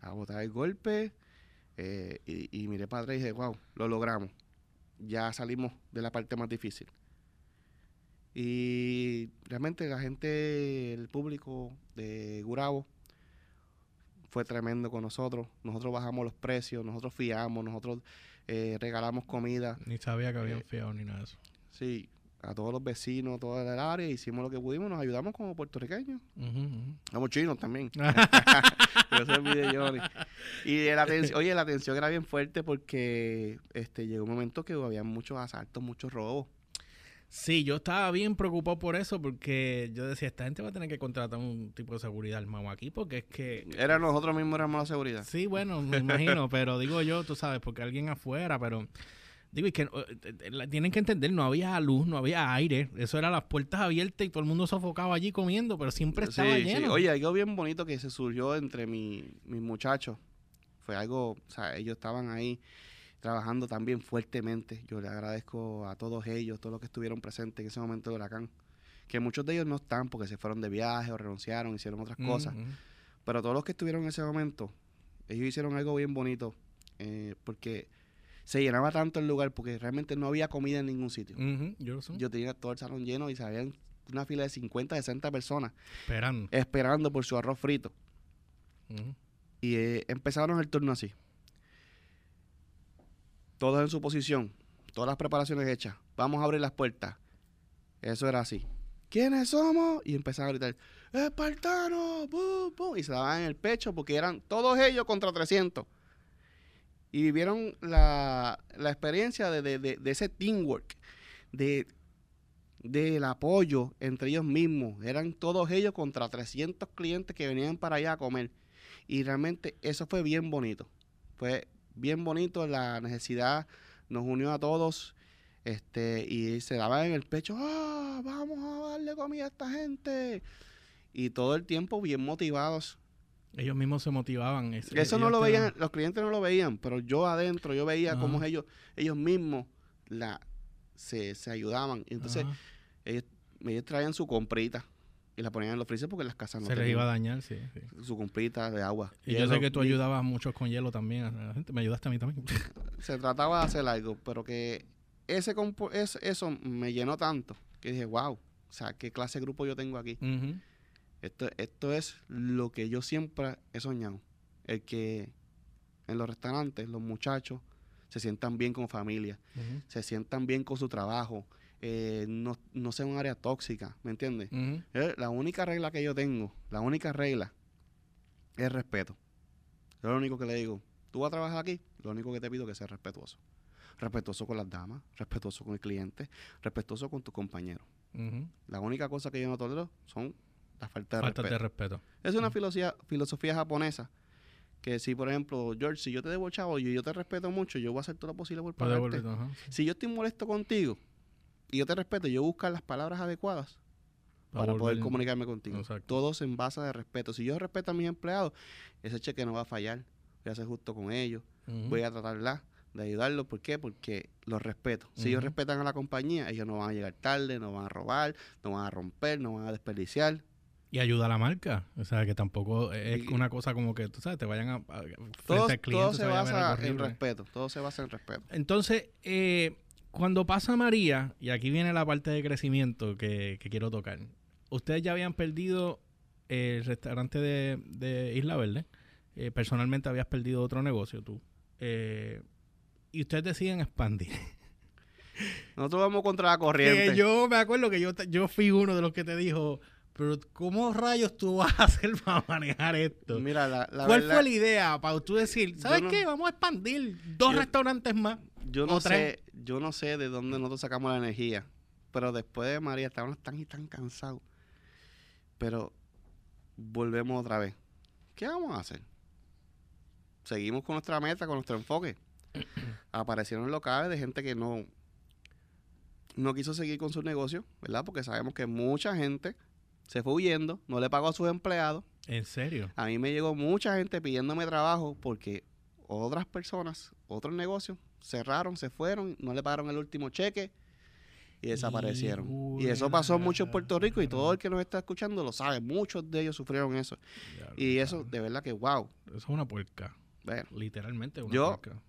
a botar el golpe eh, y, y miré para atrás y dije wow lo logramos ya salimos de la parte más difícil y realmente la gente el público de Gurabo fue tremendo con nosotros nosotros bajamos los precios nosotros fiamos nosotros eh, regalamos comida Ni sabía que habían Eh, fiado ni nada de eso. sí a todos los vecinos toda el área hicimos lo que pudimos nos ayudamos como puertorriqueños Ujú, ujú. Somos chinos también. Y la oye, la atención era bien fuerte porque este llegó un momento que había muchos asaltos, muchos robos. Sí, yo estaba bien preocupado por eso porque yo decía, esta gente va a tener que contratar un tipo de seguridad armado aquí porque es que... Era nosotros mismos éramos la seguridad. Sí, bueno, me imagino, pero digo yo, tú sabes, porque alguien afuera, pero... Digo, y que eh, eh, la- tienen que entender, no había luz, no había aire, eso era las puertas abiertas y todo el mundo sofocado allí comiendo, pero siempre estaba Sí, sí. lleno. Oye, algo bien bonito que se surgió entre mi- mis muchachos. Fue algo, o sea, ellos estaban ahí trabajando también fuertemente. Yo le agradezco a todos ellos, todos los que estuvieron presentes en ese momento del huracán. Que muchos de ellos no están porque se fueron de viaje o renunciaron, hicieron otras Mm, cosas. mm. Pero todos los que estuvieron en ese momento, ellos hicieron algo bien bonito, eh, porque se llenaba tanto el lugar, porque realmente no había comida en ningún sitio. Ujú, yo tenía todo el salón lleno y se habían una fila de 50, 60 personas Esperando. esperando por su arroz frito. Y eh, empezaron el turno así. Todos en su posición, todas las preparaciones hechas. Vamos a abrir las puertas. Eso era así. ¿Quiénes somos? Y empezaron a gritar, ¡Espartano! ¡Bum, bum! Y se daban en el pecho porque eran todos ellos contra 300. Y vivieron la, la experiencia de, de- de- de ese teamwork, de, del apoyo entre ellos mismos. Eran todos ellos contra 300 clientes que venían para allá a comer. Y realmente eso fue bien bonito. Fue bien bonito, la necesidad nos unió a todos este y se daban en el pecho. ¡Ah! ¡Ah, vamos a darle comida a esta gente. Y todo el tiempo bien motivados. Ellos mismos se motivaban. es- Eso no ellos lo veían, daban- los clientes no lo veían, pero yo adentro, yo veía Ajá. cómo ellos, ellos mismos la, se, se ayudaban. Y entonces Ajá. ellos, ellos traían su comprita y la ponían en los freezer porque las casas no se les iba a dañar, sí. sí. su comprita de agua. Y yo sé que tú ayudabas mucho con hielo también a la gente. Me ayudaste a mí también. Se trataba de hacer algo, pero que ese compo- es- eso me llenó tanto que dije, wow, o sea, qué clase de grupo yo tengo aquí. Esto, esto es lo que yo siempre he soñado. El que en los restaurantes los muchachos se sientan bien con familia, se sientan bien con su trabajo, eh, no, no sea un área tóxica, ¿me entiendes? Eh, La única regla que yo tengo, la única regla es respeto. Yo lo único que le digo, tú vas a trabajar aquí, lo único que te pido es que seas respetuoso. Respetuoso con las damas, respetuoso con el cliente, respetuoso con tu compañero. Ujú. La única cosa que yo no tolero son las faltas de Falta respeto. de respeto. Es una filosofía, filosofía japonesa que si, por ejemplo, George, si yo te debo chavo y yo te respeto mucho, yo voy a hacer todo lo posible por pagarte. Si yo estoy molesto contigo y yo te respeto, yo busco las palabras adecuadas para poder comunicarme contigo. Exacto. Todos en base de respeto. Si yo respeto a mis empleados, ese cheque no va a fallar. Voy a ser justo con ellos. Voy a tratarla de ayudarlos. ¿Por qué? Porque los respeto. Si ellos respetan a la compañía, ellos no van a llegar tarde, no van a robar, no van a romper, no van a desperdiciar. Y ayuda a la marca. O sea, que tampoco es Y- una cosa como que, tú sabes, te vayan a... a- frente al cliente todo se ver basa en respeto. Todo se basa en respeto. Entonces, eh, cuando pasa María, y aquí viene la parte de crecimiento que, que quiero tocar, ustedes ya habían perdido el restaurante de, de Isla Verde, eh, personalmente habías perdido otro negocio tú, eh, y ustedes deciden expandir. Nosotros vamos contra la corriente. Que yo me acuerdo que yo, yo fui uno de los que te dijo, pero ¿cómo rayos tú vas a hacer para manejar esto? Mira, la, la ¿Cuál verdad, fue la idea para tú decir, ¿sabes no- qué? Vamos a expandir dos Yo- restaurantes más. yo no tres? sé, yo no sé de dónde nosotros sacamos la energía. Pero después de María estábamos tan y tan cansados. Pero volvemos otra vez. ¿Qué vamos a hacer? Seguimos con nuestra meta, con nuestro enfoque. Aparecieron locales de gente que no, no quiso seguir con su negocio, ¿verdad? Porque sabemos que mucha gente se fue huyendo, no le pagó a sus empleados. ¿En serio? A mí me llegó mucha gente pidiéndome trabajo porque otras personas, otros negocios, cerraron, se fueron, no le pagaron el último cheque y desaparecieron. Y eso pasó mucho en Puerto Rico y todo el que nos está escuchando lo sabe. Muchos de ellos sufrieron eso. Y eso, de verdad que, wow. Eso es una puerca. Bueno, Literalmente una Yo- puerca.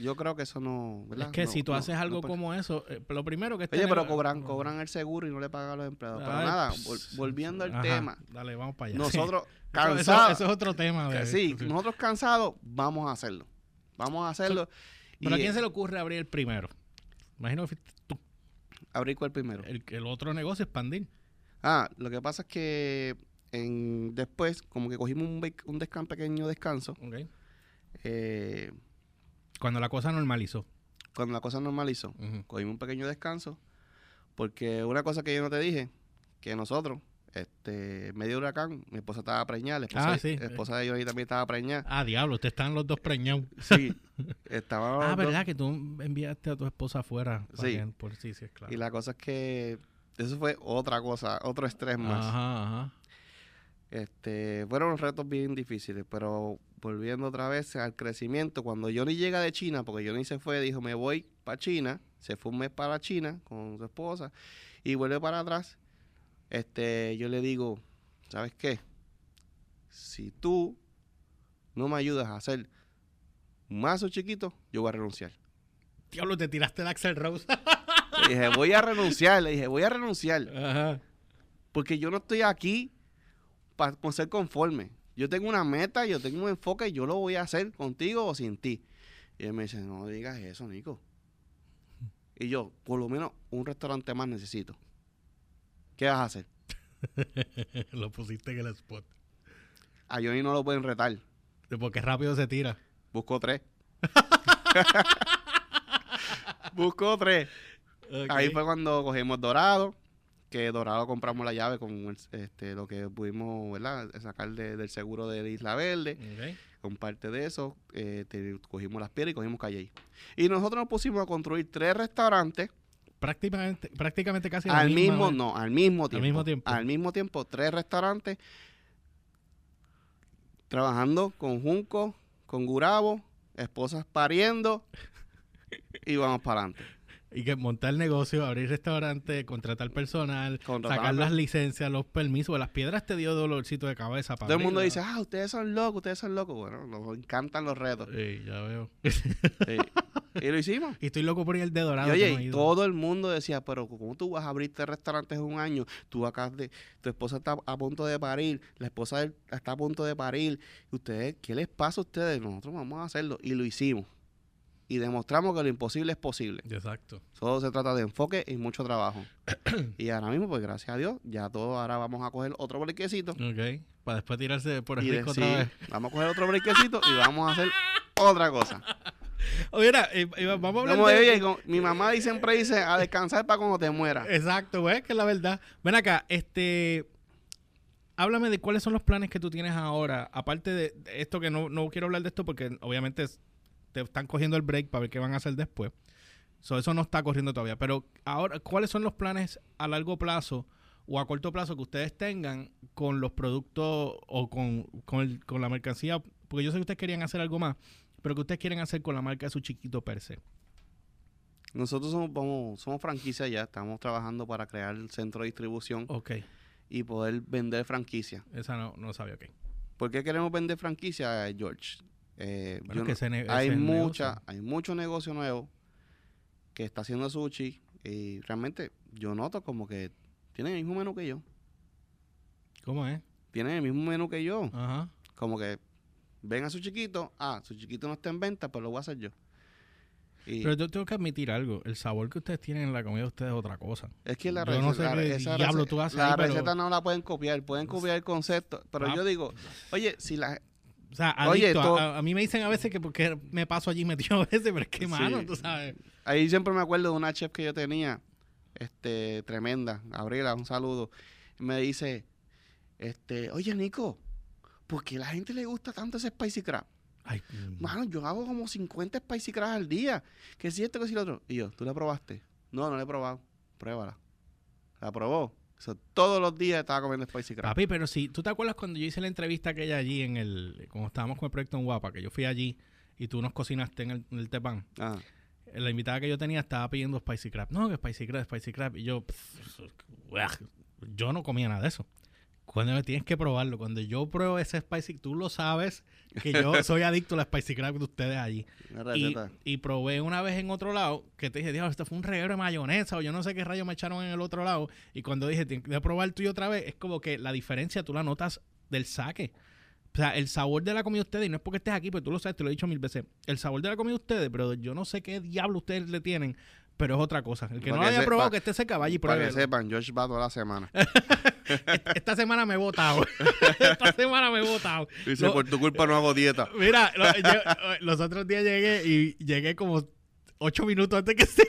Yo creo que eso no. ¿verdad? Es que No- si tú no- haces algo como eso, eh, lo primero que Oye, pero cobran, cobran el seguro y no le pagan a los empleados. Pero Ay, nada, vol- volviendo al ajá, tema, Dale, vamos para allá. nosotros Sí. Eso, cansados. eso es otro tema. que sí, nosotros cansados, vamos a hacerlo. Vamos a hacerlo. Pero a quién eh, se le ocurre abrir el primero? Imagino que tú. Abrir cuál primero. El, el otro negocio, expandir. Ah, lo que pasa es que en, después, como que cogimos un, bec- un descan- pequeño descanso, Ok. eh, Cuando la cosa normalizó. cuando la cosa normalizó, Ujú. cogimos un pequeño descanso, porque una cosa que yo no te dije, que nosotros, este, medio huracán, mi esposa estaba preñada, la esposa, Ah, sí. la esposa de Johnny también estaba preñada. Ah, diablo, ustedes están los dos preñados. Sí, Ah, ¿verdad? Que tú enviaste a tu esposa afuera. para Sí. que- por, sí, sí, es claro. Y la cosa es que eso fue otra cosa, otro estrés más. Ajá, ajá. Este, fueron retos bien difíciles, pero volviendo otra vez al crecimiento, cuando Johnny llega de China, porque Johnny se fue, dijo, me voy para China, se fue un mes para China con su esposa y vuelve para atrás, este, yo le digo, ¿sabes qué? Si tú no me ayudas a hacer un mazo chiquito, yo voy a renunciar. Diablo, te tiraste el Axel Rose. Le dije, voy a renunciar, le dije, voy a renunciar. Ajá. Porque yo no estoy aquí para ser conforme. Yo tengo una meta, yo tengo un enfoque y yo lo voy a hacer contigo o sin ti. Y él me dice, no digas eso, Nico. Y yo, por lo menos un restaurante más necesito. ¿Qué vas a hacer? lo pusiste en el spot. A Johnny no lo pueden retar. Porque rápido se tira. Busco tres. Busco tres. Ahí fue cuando cogimos Dorado, que Dorado compramos la llave con este, lo que pudimos ¿verdad? sacar de- del seguro de Isla Verde. Con parte de eso, eh, te- cogimos las piedras y cogimos Calle. Y nosotros nos pusimos a construir tres restaurantes prácticamente, prácticamente casi Al mismo, vez. no, al mismo tiempo. mismo tiempo. Al mismo tiempo, tres restaurantes trabajando con Junco, con Gurabo, esposas pariendo y vamos para adelante. Y que montar negocio, abrir restaurante, contratar personal, Contratar sacar las licencias, los permisos. Las piedras te dio dolorcito de cabeza para Todo el mundo abrirla. dice, ah, ustedes son locos, ustedes son locos. Bueno, nos encantan los retos. Sí, ya veo. Sí. y lo hicimos. y estoy loco por ir de Y dorado. que oye, no he y ido. todo el mundo decía, pero ¿cómo tú vas a abrirte restaurantes en un año? Tú acá de, tu esposa está a punto de parir, la esposa está a punto de parir. Ustedes, ¿qué les pasa a ustedes? Nosotros vamos a hacerlo. Y lo hicimos. Y demostramos que lo imposible es posible. Exacto. Solo se trata de enfoque y mucho trabajo. y ahora mismo, pues gracias a Dios, ya todo ahora vamos a coger otro brequecito. Ok. Para después tirarse por el Y risco decir, otra vez. vamos a coger otro brequecito y vamos a hacer otra cosa. Oye, mira, eh, eh, vamos a hablar de- oye, como mi mamá siempre dice, a descansar para cuando te mueras. Exacto, güey, que es la verdad. Ven acá, este. Háblame de cuáles son los planes que tú tienes ahora. Aparte de de esto, que no, no quiero hablar de esto porque obviamente es- te están cogiendo el break para ver qué van a hacer después. So, eso no está corriendo todavía. Pero ahora, ¿cuáles son los planes a largo plazo o a corto plazo que ustedes tengan con los productos o con, con, el- con la mercancía? Porque yo sé que ustedes querían hacer algo más, pero que ustedes quieren hacer con la marca de su chiquito per se. Nosotros somos, vamos- somos franquicia ya, estamos trabajando para crear el centro de distribución Ok, y poder vender franquicia. esa no, no sabía, ok. ¿Por qué queremos vender franquicia, George? Eh, Bueno, yo ese hay ese mucha, negocio. hay mucho negocio nuevo que está haciendo sushi y realmente yo noto como que tienen el mismo menú que yo. ¿Cómo es? Tienen el mismo menú que yo. Ajá. Como que ven a su chiquito, ah, su chiquito no está en venta, pero lo voy a hacer yo. Y Pero yo tengo que admitir algo. El sabor que ustedes tienen en la comida de ustedes es otra cosa. es que la receta, no sé la- qué esa diablo rece- tú haces la ahí, pero- receta no la pueden copiar, pueden copiar el concepto, pero Ah. yo digo, oye, si la O sea, Oye, adicto, to- a, a mí me dicen a veces que porque me paso allí metido a veces, pero es que, Sí. mano, tú sabes. Ahí siempre me acuerdo de una chef que yo tenía, este, tremenda, Gabriela, un saludo. Me dice, este, oye Nico, ¿por qué a la gente le gusta tanto ese spicy crab? Ay, mm, Mano, yo hago como 50 spicy crabs al día. Que si esto, que si lo otro. Y yo, ¿tú la probaste? No, no la he probado. Pruébala. La probó. So, todos los días estaba comiendo spicy crab. Papi, pero si tú te acuerdas cuando yo hice la entrevista aquella allí en el. Cuando estábamos con el proyecto en Guapa, que yo fui allí y tú nos cocinaste en el, en el Tepan. Ah, La invitada que yo tenía estaba pidiendo Spicy Crab. No, que Spicy Crab, Spicy Crab. Y yo, pff, yo no comía nada de eso. Cuando me tienes que probarlo, cuando yo pruebo ese Spicy, tú lo sabes que yo soy adicto a la Spicy Crab de ustedes allí. Y, y probé una vez en otro lado que te dije, Dios, esto fue un reguero de mayonesa o yo no sé qué rayo me echaron en el otro lado. Y cuando dije, tengo que probar el tuyo otra vez, es como que la diferencia tú la notas del saque. O sea, el sabor de la comida de ustedes, y no es porque estés aquí, pero tú lo sabes, te lo he dicho mil veces. El sabor de la comida de ustedes, pero yo no sé qué diablo ustedes le tienen, pero es otra cosa. El que Pa' no lo haya probado, que esté ese caballo y Para que sepan, George va toda la semana. Esta, semana me he botado. esta semana me he botado. Dice, por tu culpa no hago dieta. Mira, lo- yo- los otros días llegué y llegué como ocho minutos antes que se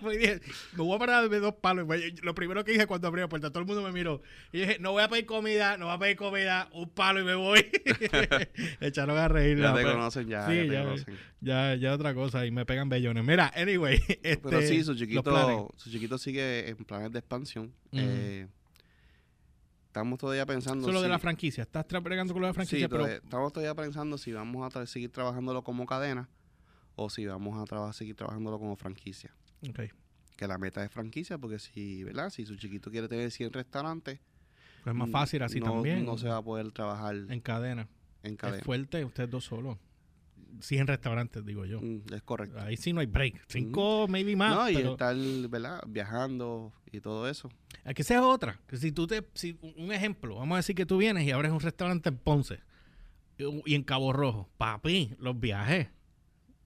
me voy a parar de dos palos. Lo primero que dije cuando abrí la puerta, todo el mundo me miró. Y dije, no voy a pedir comida, no voy a pedir comida, un palo y me voy. Echaron a reír. Ya te conocen, ya, Sí, ya te ya, conocen. ya, ya otra cosa y me pegan bellones. Mira, anyway. Pero este, sí, su chiquito, su chiquito sigue en planes de expansión. Eh, estamos todavía pensando. Eso es lo de si- la franquicia. ¿Estás tra- bregando con lo de la franquicia? Sí, pero todavía- estamos todavía pensando si vamos a tra- seguir trabajándolo como cadena o si vamos a traba- seguir trabajándolo como franquicia. Ok. Que la meta es franquicia, porque si, ¿verdad? Si su chiquito quiere tener 100 restaurantes, Pues es más fácil así no, también. no se va a poder trabajar en, En cadena. cadena. Es fuerte, ustedes dos solos. Sí, en restaurantes, digo yo. Mm, es correcto. Ahí sí no hay break. Cinco, maybe más. no, y pero estar, ¿verdad? Viajando y todo eso. es que es otra. Que si tú te. Si, un ejemplo, vamos a decir que tú vienes y abres un restaurante en Ponce y, y en Cabo Rojo. Papi, los viajes.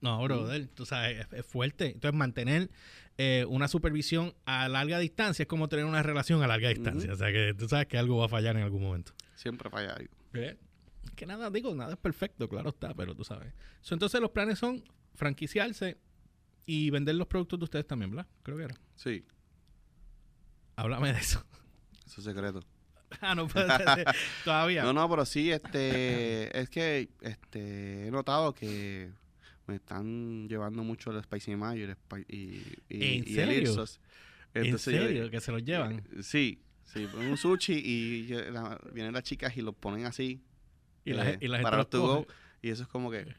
No, brother, tú sabes, es, es fuerte. Entonces, mantener eh, una supervisión a larga distancia es como tener una relación a larga distancia. O sea, que tú sabes que algo va a fallar en algún momento. Siempre falla algo. ¿Eh? Que nada, digo, nada es perfecto, claro está, pero tú sabes. So, entonces, los planes son franquiciarse y vender los productos de ustedes también, ¿verdad? Creo que era. Sí, Háblame de eso. eso es secreto. Ah, no puede ser. Todavía. No, no, pero sí, este, es que este, he notado que me están llevando mucho el Spicy Mayo y y, y- ¿En y el serio? Ipsos. ¿En yo- serio? ¿Que se los llevan? Sí, sí, ponen un sushi y la- vienen las chicas y lo ponen así. Y la, eh, y la gente para to. Y eso es como que.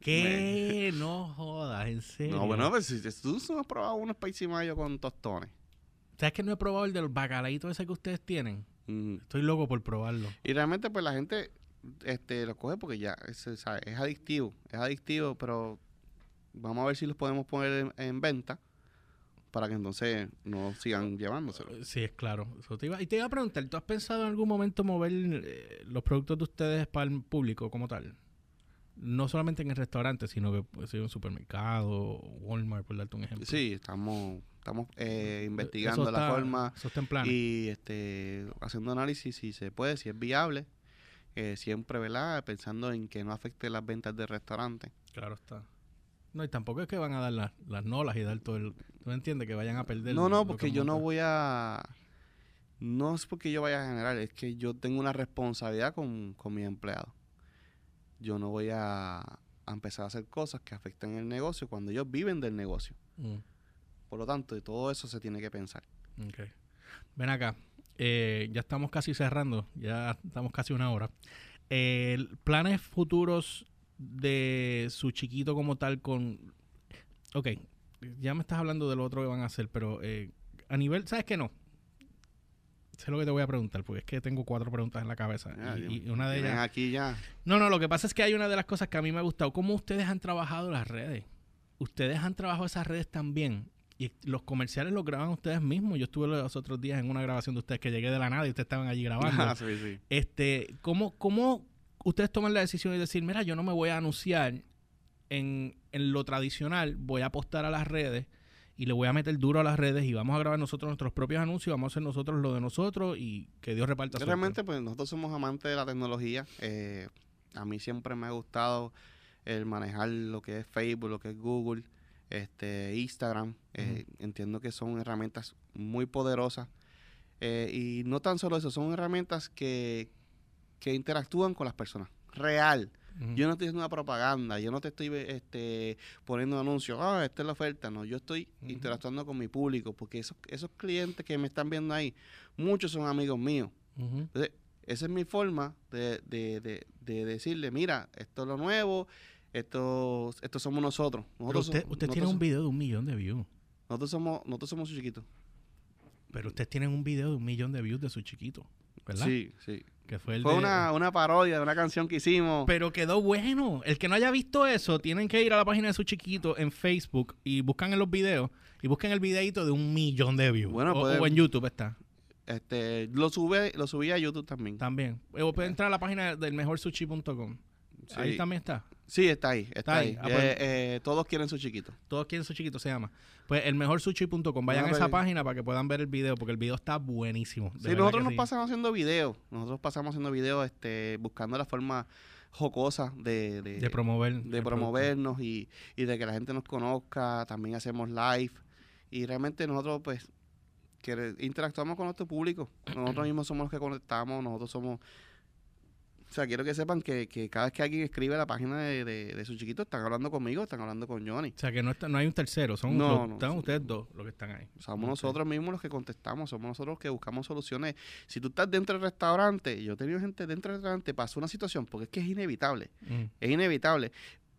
¿Qué? No jodas, en serio. No, bueno, pues si tú no has probado un Spicy Mayo con tostones. ¿Sabes que no he probado el del bacalaíto ese que ustedes tienen? Mm. Estoy loco por probarlo. Y realmente, pues la gente este, lo coge porque ya es, es- es adictivo. Es adictivo, pero vamos a ver si los podemos poner en, en venta para que entonces no sigan llevándoselo. Sí, es claro. Eso te iba- y te iba a preguntar, ¿tú has pensado en algún momento mover eh, los productos de ustedes para el público como tal? No solamente en el restaurante, sino que puede ser en un supermercado, Walmart, por darte un ejemplo. Sí, estamos, estamos eh, investigando la forma y este, haciendo análisis si se puede, si es viable. eh, siempre, ¿verdad? Pensando en que no afecte las ventas del restaurante. Claro está. No, y tampoco es que van a dar las, las nolas y dar todo el... ¿Tú me entiendes? Que vayan a perder... No, no, que porque yo no voy a... No es porque yo vaya a generar, es que yo tengo una responsabilidad con, con mis empleados. Yo no voy a, a empezar a hacer cosas que afecten el negocio cuando ellos viven del negocio. Mm. Por lo tanto, de todo eso se tiene que pensar. Ok. Ven acá. Eh, ya estamos casi cerrando. Ya estamos casi una hora. Eh, ¿Planes futuros de su chiquito como tal con... Ok. Ya me estás hablando de lo otro que van a hacer, pero eh, a nivel... ¿Sabes qué no? Sé lo que te voy a preguntar, porque es que tengo cuatro preguntas en la cabeza. Ah, y, una de ellas... aquí ya. No, no, lo que pasa es que hay una de las cosas que a mí me ha gustado. ¿Cómo ustedes han trabajado las redes? Ustedes han trabajado esas redes también. Y los comerciales los graban ustedes mismos. Yo estuve los otros días en una grabación de ustedes que llegué de la nada y ustedes estaban allí grabando. Ah, sí, sí. este, ¿cómo, ¿Cómo ustedes toman la decisión de decir, mira, yo no me voy a anunciar en, en lo tradicional, voy a apostar a las redes y le voy a meter duro a las redes y vamos a grabar nosotros nuestros propios anuncios, vamos a hacer nosotros lo de nosotros y que Dios reparta suerte"? Realmente, pues nosotros somos amantes de la tecnología. Eh, a mí siempre me ha gustado el manejar lo que es Facebook, lo que es Google, este, Instagram. Eh, Entiendo que son herramientas muy poderosas. Eh, y no tan solo eso, son herramientas que, que interactúan con las personas. Real. Yo no estoy haciendo una propaganda, yo no te estoy este, poniendo anuncios, ah, esta es la oferta, no, yo estoy interactuando con mi público, porque esos, esos clientes que me están viendo ahí, muchos son amigos míos. Entonces, esa es mi forma de, de, de, de decirle, mira, esto es lo nuevo, esto, esto somos nosotros. Pero usted, somos- usted nosotros tiene un video de un millón de views. nosotros somos, nosotros somos chiquitos. Pero ustedes tienen un video de un millón de views de su chiquito, ¿verdad? Sí, sí. Que fue el Fue de- una, una parodia de una canción que hicimos. Pero quedó bueno. El que no haya visto eso, tienen que ir a la página de su chiquito en Facebook y buscan en los videos y busquen el videito de un millón de views. Bueno, o, puede- o en YouTube está Este, lo sube, lo subí a YouTube también. también. O pueden entrar a la página del mejorsushi.com. Sí. Ahí también está. Sí, está ahí, está, Está ahí. ahí. Ah, pues- Eh, eh, todos quieren su chiquito. Todos quieren su chiquito, se llama. Pues el mejorsushi.com. Vayan a esa página para que puedan ver el video, porque el video está buenísimo. Sí, nosotros nos sí. pasamos haciendo videos. Nosotros pasamos haciendo videos este, buscando la forma jocosa de, de, de promover. de promovernos y, y de que la gente nos conozca. También hacemos live. Y realmente nosotros, pues, que interactuamos con nuestro público. Nosotros mismos somos los que conectamos. Nosotros somos. O sea, quiero que sepan que, que cada vez que alguien escribe la página de, de, de su chiquito, están hablando conmigo, están hablando con Johnny. O sea, que no, está, no hay un tercero. Son No, los- no, están ustedes dos los que están ahí. Somos nosotros mismos los que contestamos, somos nosotros los que buscamos soluciones. Si tú estás dentro del restaurante, yo he tenido gente dentro del restaurante, pasó una situación, porque es que es inevitable, Mm. es inevitable.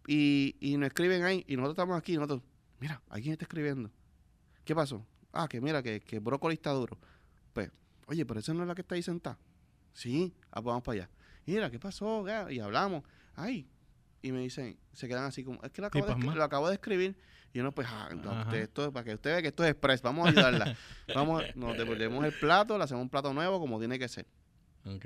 Y, y nos escriben ahí, y nosotros estamos aquí, y nosotros, mira, alguien está escribiendo. ¿Qué pasó? Ah, que mira, que, que brócoli está duro. Pues, oye, pero esa no es la que está ahí sentada. Sí, ah, pues vamos para allá. Mira, ¿qué pasó? Y hablamos. Ay, y me dicen, se quedan así como, es que lo acabo, de, pasma. escri- lo acabo de escribir. Y uno, pues, ah, no, usted, esto, es para que usted vea que esto es express, vamos a ayudarla. vamos, nos devolvemos el plato, le hacemos un plato nuevo como tiene que ser. Ok.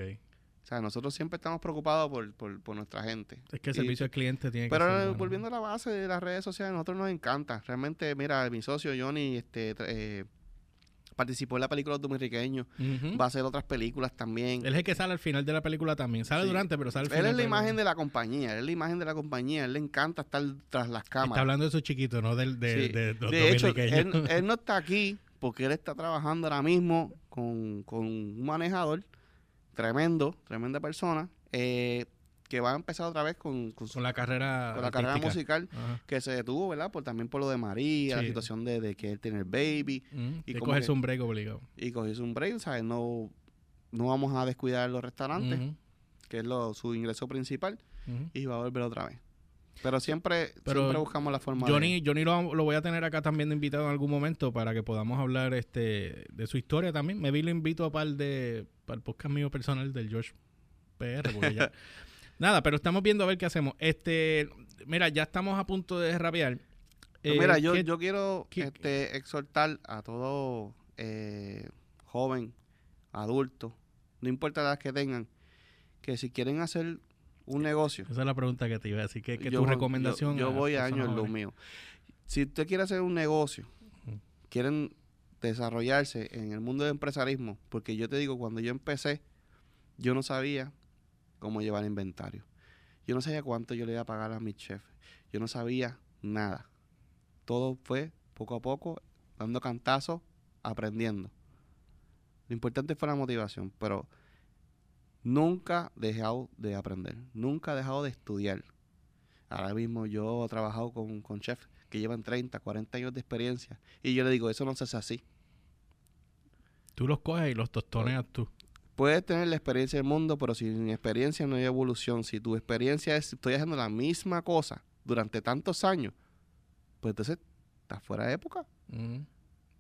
O sea, nosotros siempre estamos preocupados por, por, por nuestra gente. Es que el Y- servicio al cliente tiene que Pero ser eh, bueno. volviendo a la base de las redes sociales, a nosotros nos encanta. Realmente, mira, mi socio Johnny este, eh, participó en la película Los Dominicanos. Ujú. Va a hacer otras películas también. Él es el que sale al final de la película también. Sale Sí. durante, pero sale al Él final. es la de imagen de la compañía, él es la imagen de la compañía, él le encanta estar tras las Está cámaras. hablando de su chiquito, no del de, Sí. de, los De hecho, él, él no está aquí porque él está trabajando ahora mismo con, con un manejador tremendo, tremenda persona. eh, que va a empezar otra vez con, con, Con la carrera. con la carrera artística. musical Ajá. que se detuvo, ¿verdad? Por, también por lo de María, la Sí. situación de, de que él tiene el baby Ujú, Y de cogerse que- un break obligado. y cogió un break, ¿sabes? No, no vamos a descuidar los restaurantes, que es lo, su ingreso principal, y va a volver otra vez. Pero siempre, Pero siempre buscamos la forma de... Johnny, Johnny lo, lo voy a tener acá también de invitado en algún momento para que podamos hablar este de su historia también. Me vi lo invito a par de para el podcast mío personal del George PR. porque ya- Nada, pero estamos viendo a ver qué hacemos. Este, mira, ya estamos a punto de rapear. Eh, mira, yo, ¿qué- yo quiero qué- este, exhortar a todo eh, joven, adulto, no importa la edad que tengan, que si quieren hacer un negocio, Esa es la pregunta que te iba a decir. ¿Qué, qué yo tu recomendación? Yo, yo voy a años lo mío. Si usted quiere hacer un negocio, quieren desarrollarse en el mundo del empresarismo, porque yo te digo, cuando yo empecé, yo no sabía cómo llevar inventario. Yo no sabía cuánto yo le iba a pagar a mi chef. Yo no sabía nada. Todo fue poco a poco, dando cantazos, aprendiendo. Lo importante fue la motivación, pero nunca he dejado de aprender, nunca he dejado de estudiar. Ahora mismo yo he trabajado con, con chefs que llevan 30, 40 años de experiencia y yo le digo, eso no se hace así. Tú los coges y los tostoneas tú. Puedes tener la experiencia del mundo, pero sin experiencia no hay evolución. Si tu experiencia es, estoy haciendo la misma cosa durante tantos años, pues entonces estás fuera de época.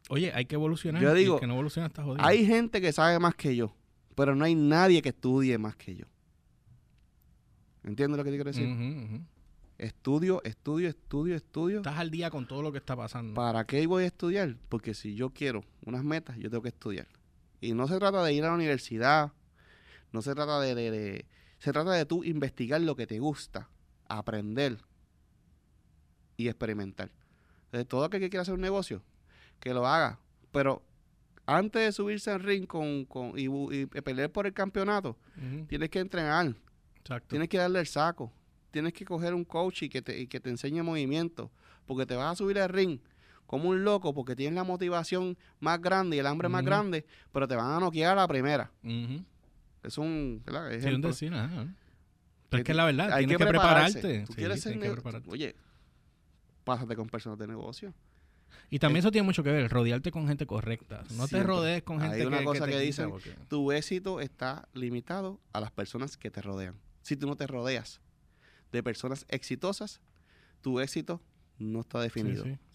Oye, hay que evolucionar. Yo y el digo, que no evoluciona está jodido. Hay gente que sabe más que yo, pero no hay nadie que estudie más que yo. ¿Entiendes lo que te quiero decir? Estudio, estudio, estudio, estudio. Estás al día con todo lo que está pasando. ¿Para qué voy a estudiar? Porque si yo quiero unas metas, yo tengo que estudiar. Y no se trata de ir a la universidad, no se trata de... de- de- se trata de tú investigar lo que te gusta, aprender y experimentar. Entonces, todo aquel que quiera hacer un negocio, que lo haga. Pero antes de subirse al ring con, con- y, pelear por el campeonato, tienes que entrenar. Exacto. Tienes que darle el saco. Tienes que coger un coach y que te, y que te enseñe movimiento. Porque te vas a subir al ring como un loco porque tienes la motivación más grande y el hambre más grande, pero te van a noquear a la primera. Es un. Sí, un. Pero es que es la verdad, Hay tienes que prepararse. prepararte. Tú Sí, quieres ser que prepararte. Oye, pásate con personas de negocio. Y también eso tiene mucho que ver, rodearte con gente correcta. No te rodees con Hay gente una que, cosa que dicen, porque- Tu éxito está limitado a las personas que te rodean. Si tú no te rodeas de personas exitosas, tu éxito no está definido. Sí. Es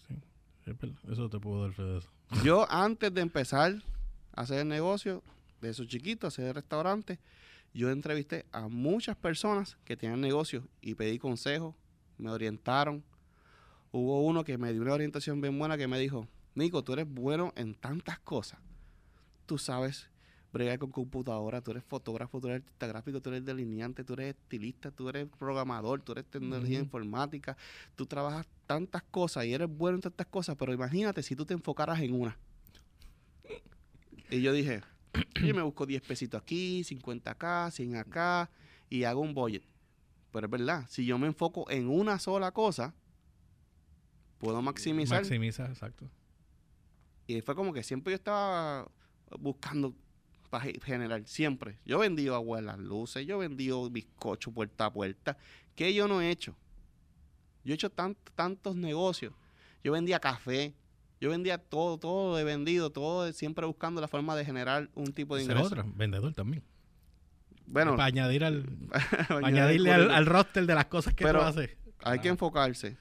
Eso te puedo dar fe de eso. Yo antes de empezar a hacer el negocio de esos chiquitos, hacer el restaurante, yo entrevisté a muchas personas que tenían negocios y pedí consejos, me orientaron. Hubo uno que me dio una orientación bien buena que me dijo, Nico, tú eres bueno en tantas cosas. Tú sabes bregar con computadora, tú eres fotógrafo, tú eres artista gráfico, tú eres delineante, tú eres estilista, tú eres programador, tú eres tecnología informática, tú trabajas tantas cosas y eres bueno en tantas cosas, pero imagínate si tú te enfocaras en una. Y yo dije, yo me busco 10 pesitos aquí, 50 acá, 100 acá y hago un budget. Pero es verdad, si yo me enfoco en una sola cosa, puedo maximizar. Maximiza, exacto. Y fue como que siempre yo estaba buscando para generar, siempre. Yo vendido agua en las luces, yo vendido bizcocho puerta a puerta. ¿Qué yo no he hecho? Yo he hecho tant- tantos negocios. Yo vendía café, yo vendía todo, todo he vendido, todo siempre buscando la forma de generar un tipo de ingreso. otra, vendedor también. Bueno, para añadir al, para añadirle al, al roster de las cosas que Pero- tú haces. hay que Ah. enfocarse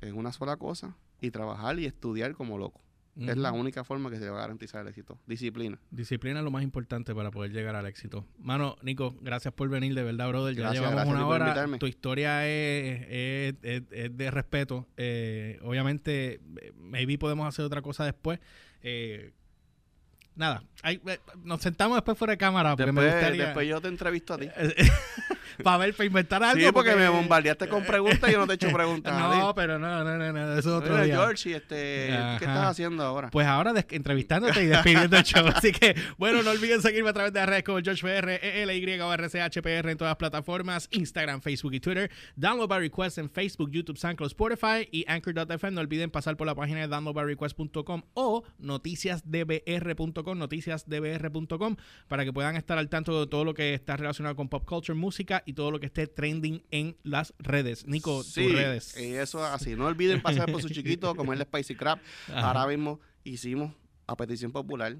en una sola cosa y trabajar y estudiar como loco. Es la única forma que se va a garantizar el éxito. Disciplina. Disciplina es lo más importante para poder llegar al éxito. Mano, Nico, gracias por venir, de verdad, brother. Ya llevamos gracias a ti una por hora. Tu historia es, es- es- es de respeto. Eh, obviamente, maybe podemos hacer otra cosa después. Eh, nada, hay- eh, nos sentamos después fuera de cámara porque me Después, gustaría... después yo te entrevisto a ti. para ver, para inventar algo. Sí, porque me bombardeaste con preguntas y yo no te he hecho preguntas. No, pero no, no, no, no, eso es otro Mira, día. George, y este, ¿qué estás haciendo ahora? Pues ahora entrevistándote y despidiendo el show. Así que, bueno, no olviden seguirme a través de las redes como GeorgePR, ELY o RCHPR en todas las plataformas, Instagram, Facebook y Twitter. Download by Request en Facebook, YouTube, SoundCloud, Spotify y Anchor.fm. No olviden pasar por la página de downloadbyrequest.com o noticiasdbr.com, noticiasdbr.com, para que puedan estar al tanto de todo lo que está relacionado con pop culture, música y todo lo que esté trending en las redes. Nico, Sí, tus redes. eso es así. No olviden pasar por su chiquito, comerle spicy crab. Ajá. Ahora mismo hicimos, a petición popular,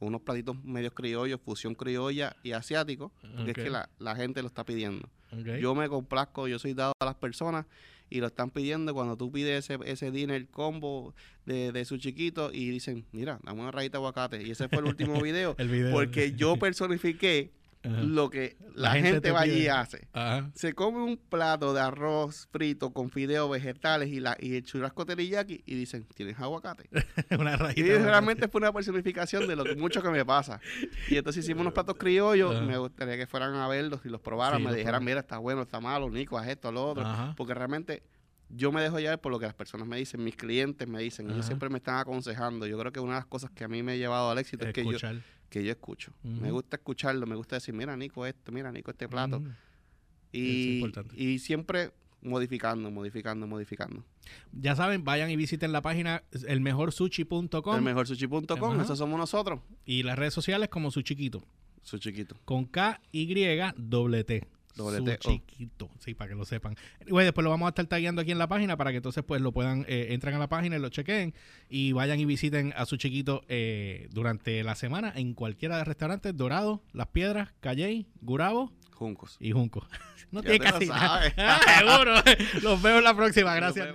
unos platitos medios criollos, fusión criolla y asiático, porque es que la, la gente lo está pidiendo. Ok. Yo me complazco, yo soy dado a las personas y lo están pidiendo cuando tú pides ese, ese dinner combo de, de su chiquito y dicen, mira, dame una rayita de aguacate. Y ese fue el último video, El video. porque yo personifiqué Ajá. lo que la, La gente gente, te va allí y hace. Ajá. Se come un plato de arroz frito con fideos vegetales y, la, y el churrasco teriyaki y dicen, ¿tienes aguacate? Una Y rayita. de realmente fue una personificación de lo que mucho que me pasa. Y entonces hicimos unos platos criollos, Ajá. me gustaría que fueran a verlos y los probaran, Sí, me los dijeran, mira, está bueno, está malo, Nico, haz esto, lo otro. Porque realmente yo me dejo llevar por lo que las personas me dicen, mis clientes me dicen, ellos siempre me están aconsejando. Yo creo que una de las cosas que a mí me ha llevado al éxito es que yo. Que yo escucho. Me gusta escucharlo, me gusta decir, mira, Nico, esto, mira, Nico, este plato. Y, y siempre modificando, modificando, modificando. Ya saben, vayan y visiten la página elmejorsushi.com El mejorsushi.com, Ajá. eso somos nosotros. y las redes sociales como su chiquito. Su chiquito. Con K, Y, doble T. Su chiquito, sí, para que lo sepan. Bueno, después lo vamos a estar tagueando aquí en la página para que entonces pues lo puedan, eh, entren a la página y lo chequen y vayan y visiten a su chiquito eh, durante la semana en cualquiera de los restaurantes, Dorado, Las Piedras, Calley, Gurabo. Juncos. Y Juncos. no ya tiene casi. Ah, seguro. Los veo en la próxima. Gracias.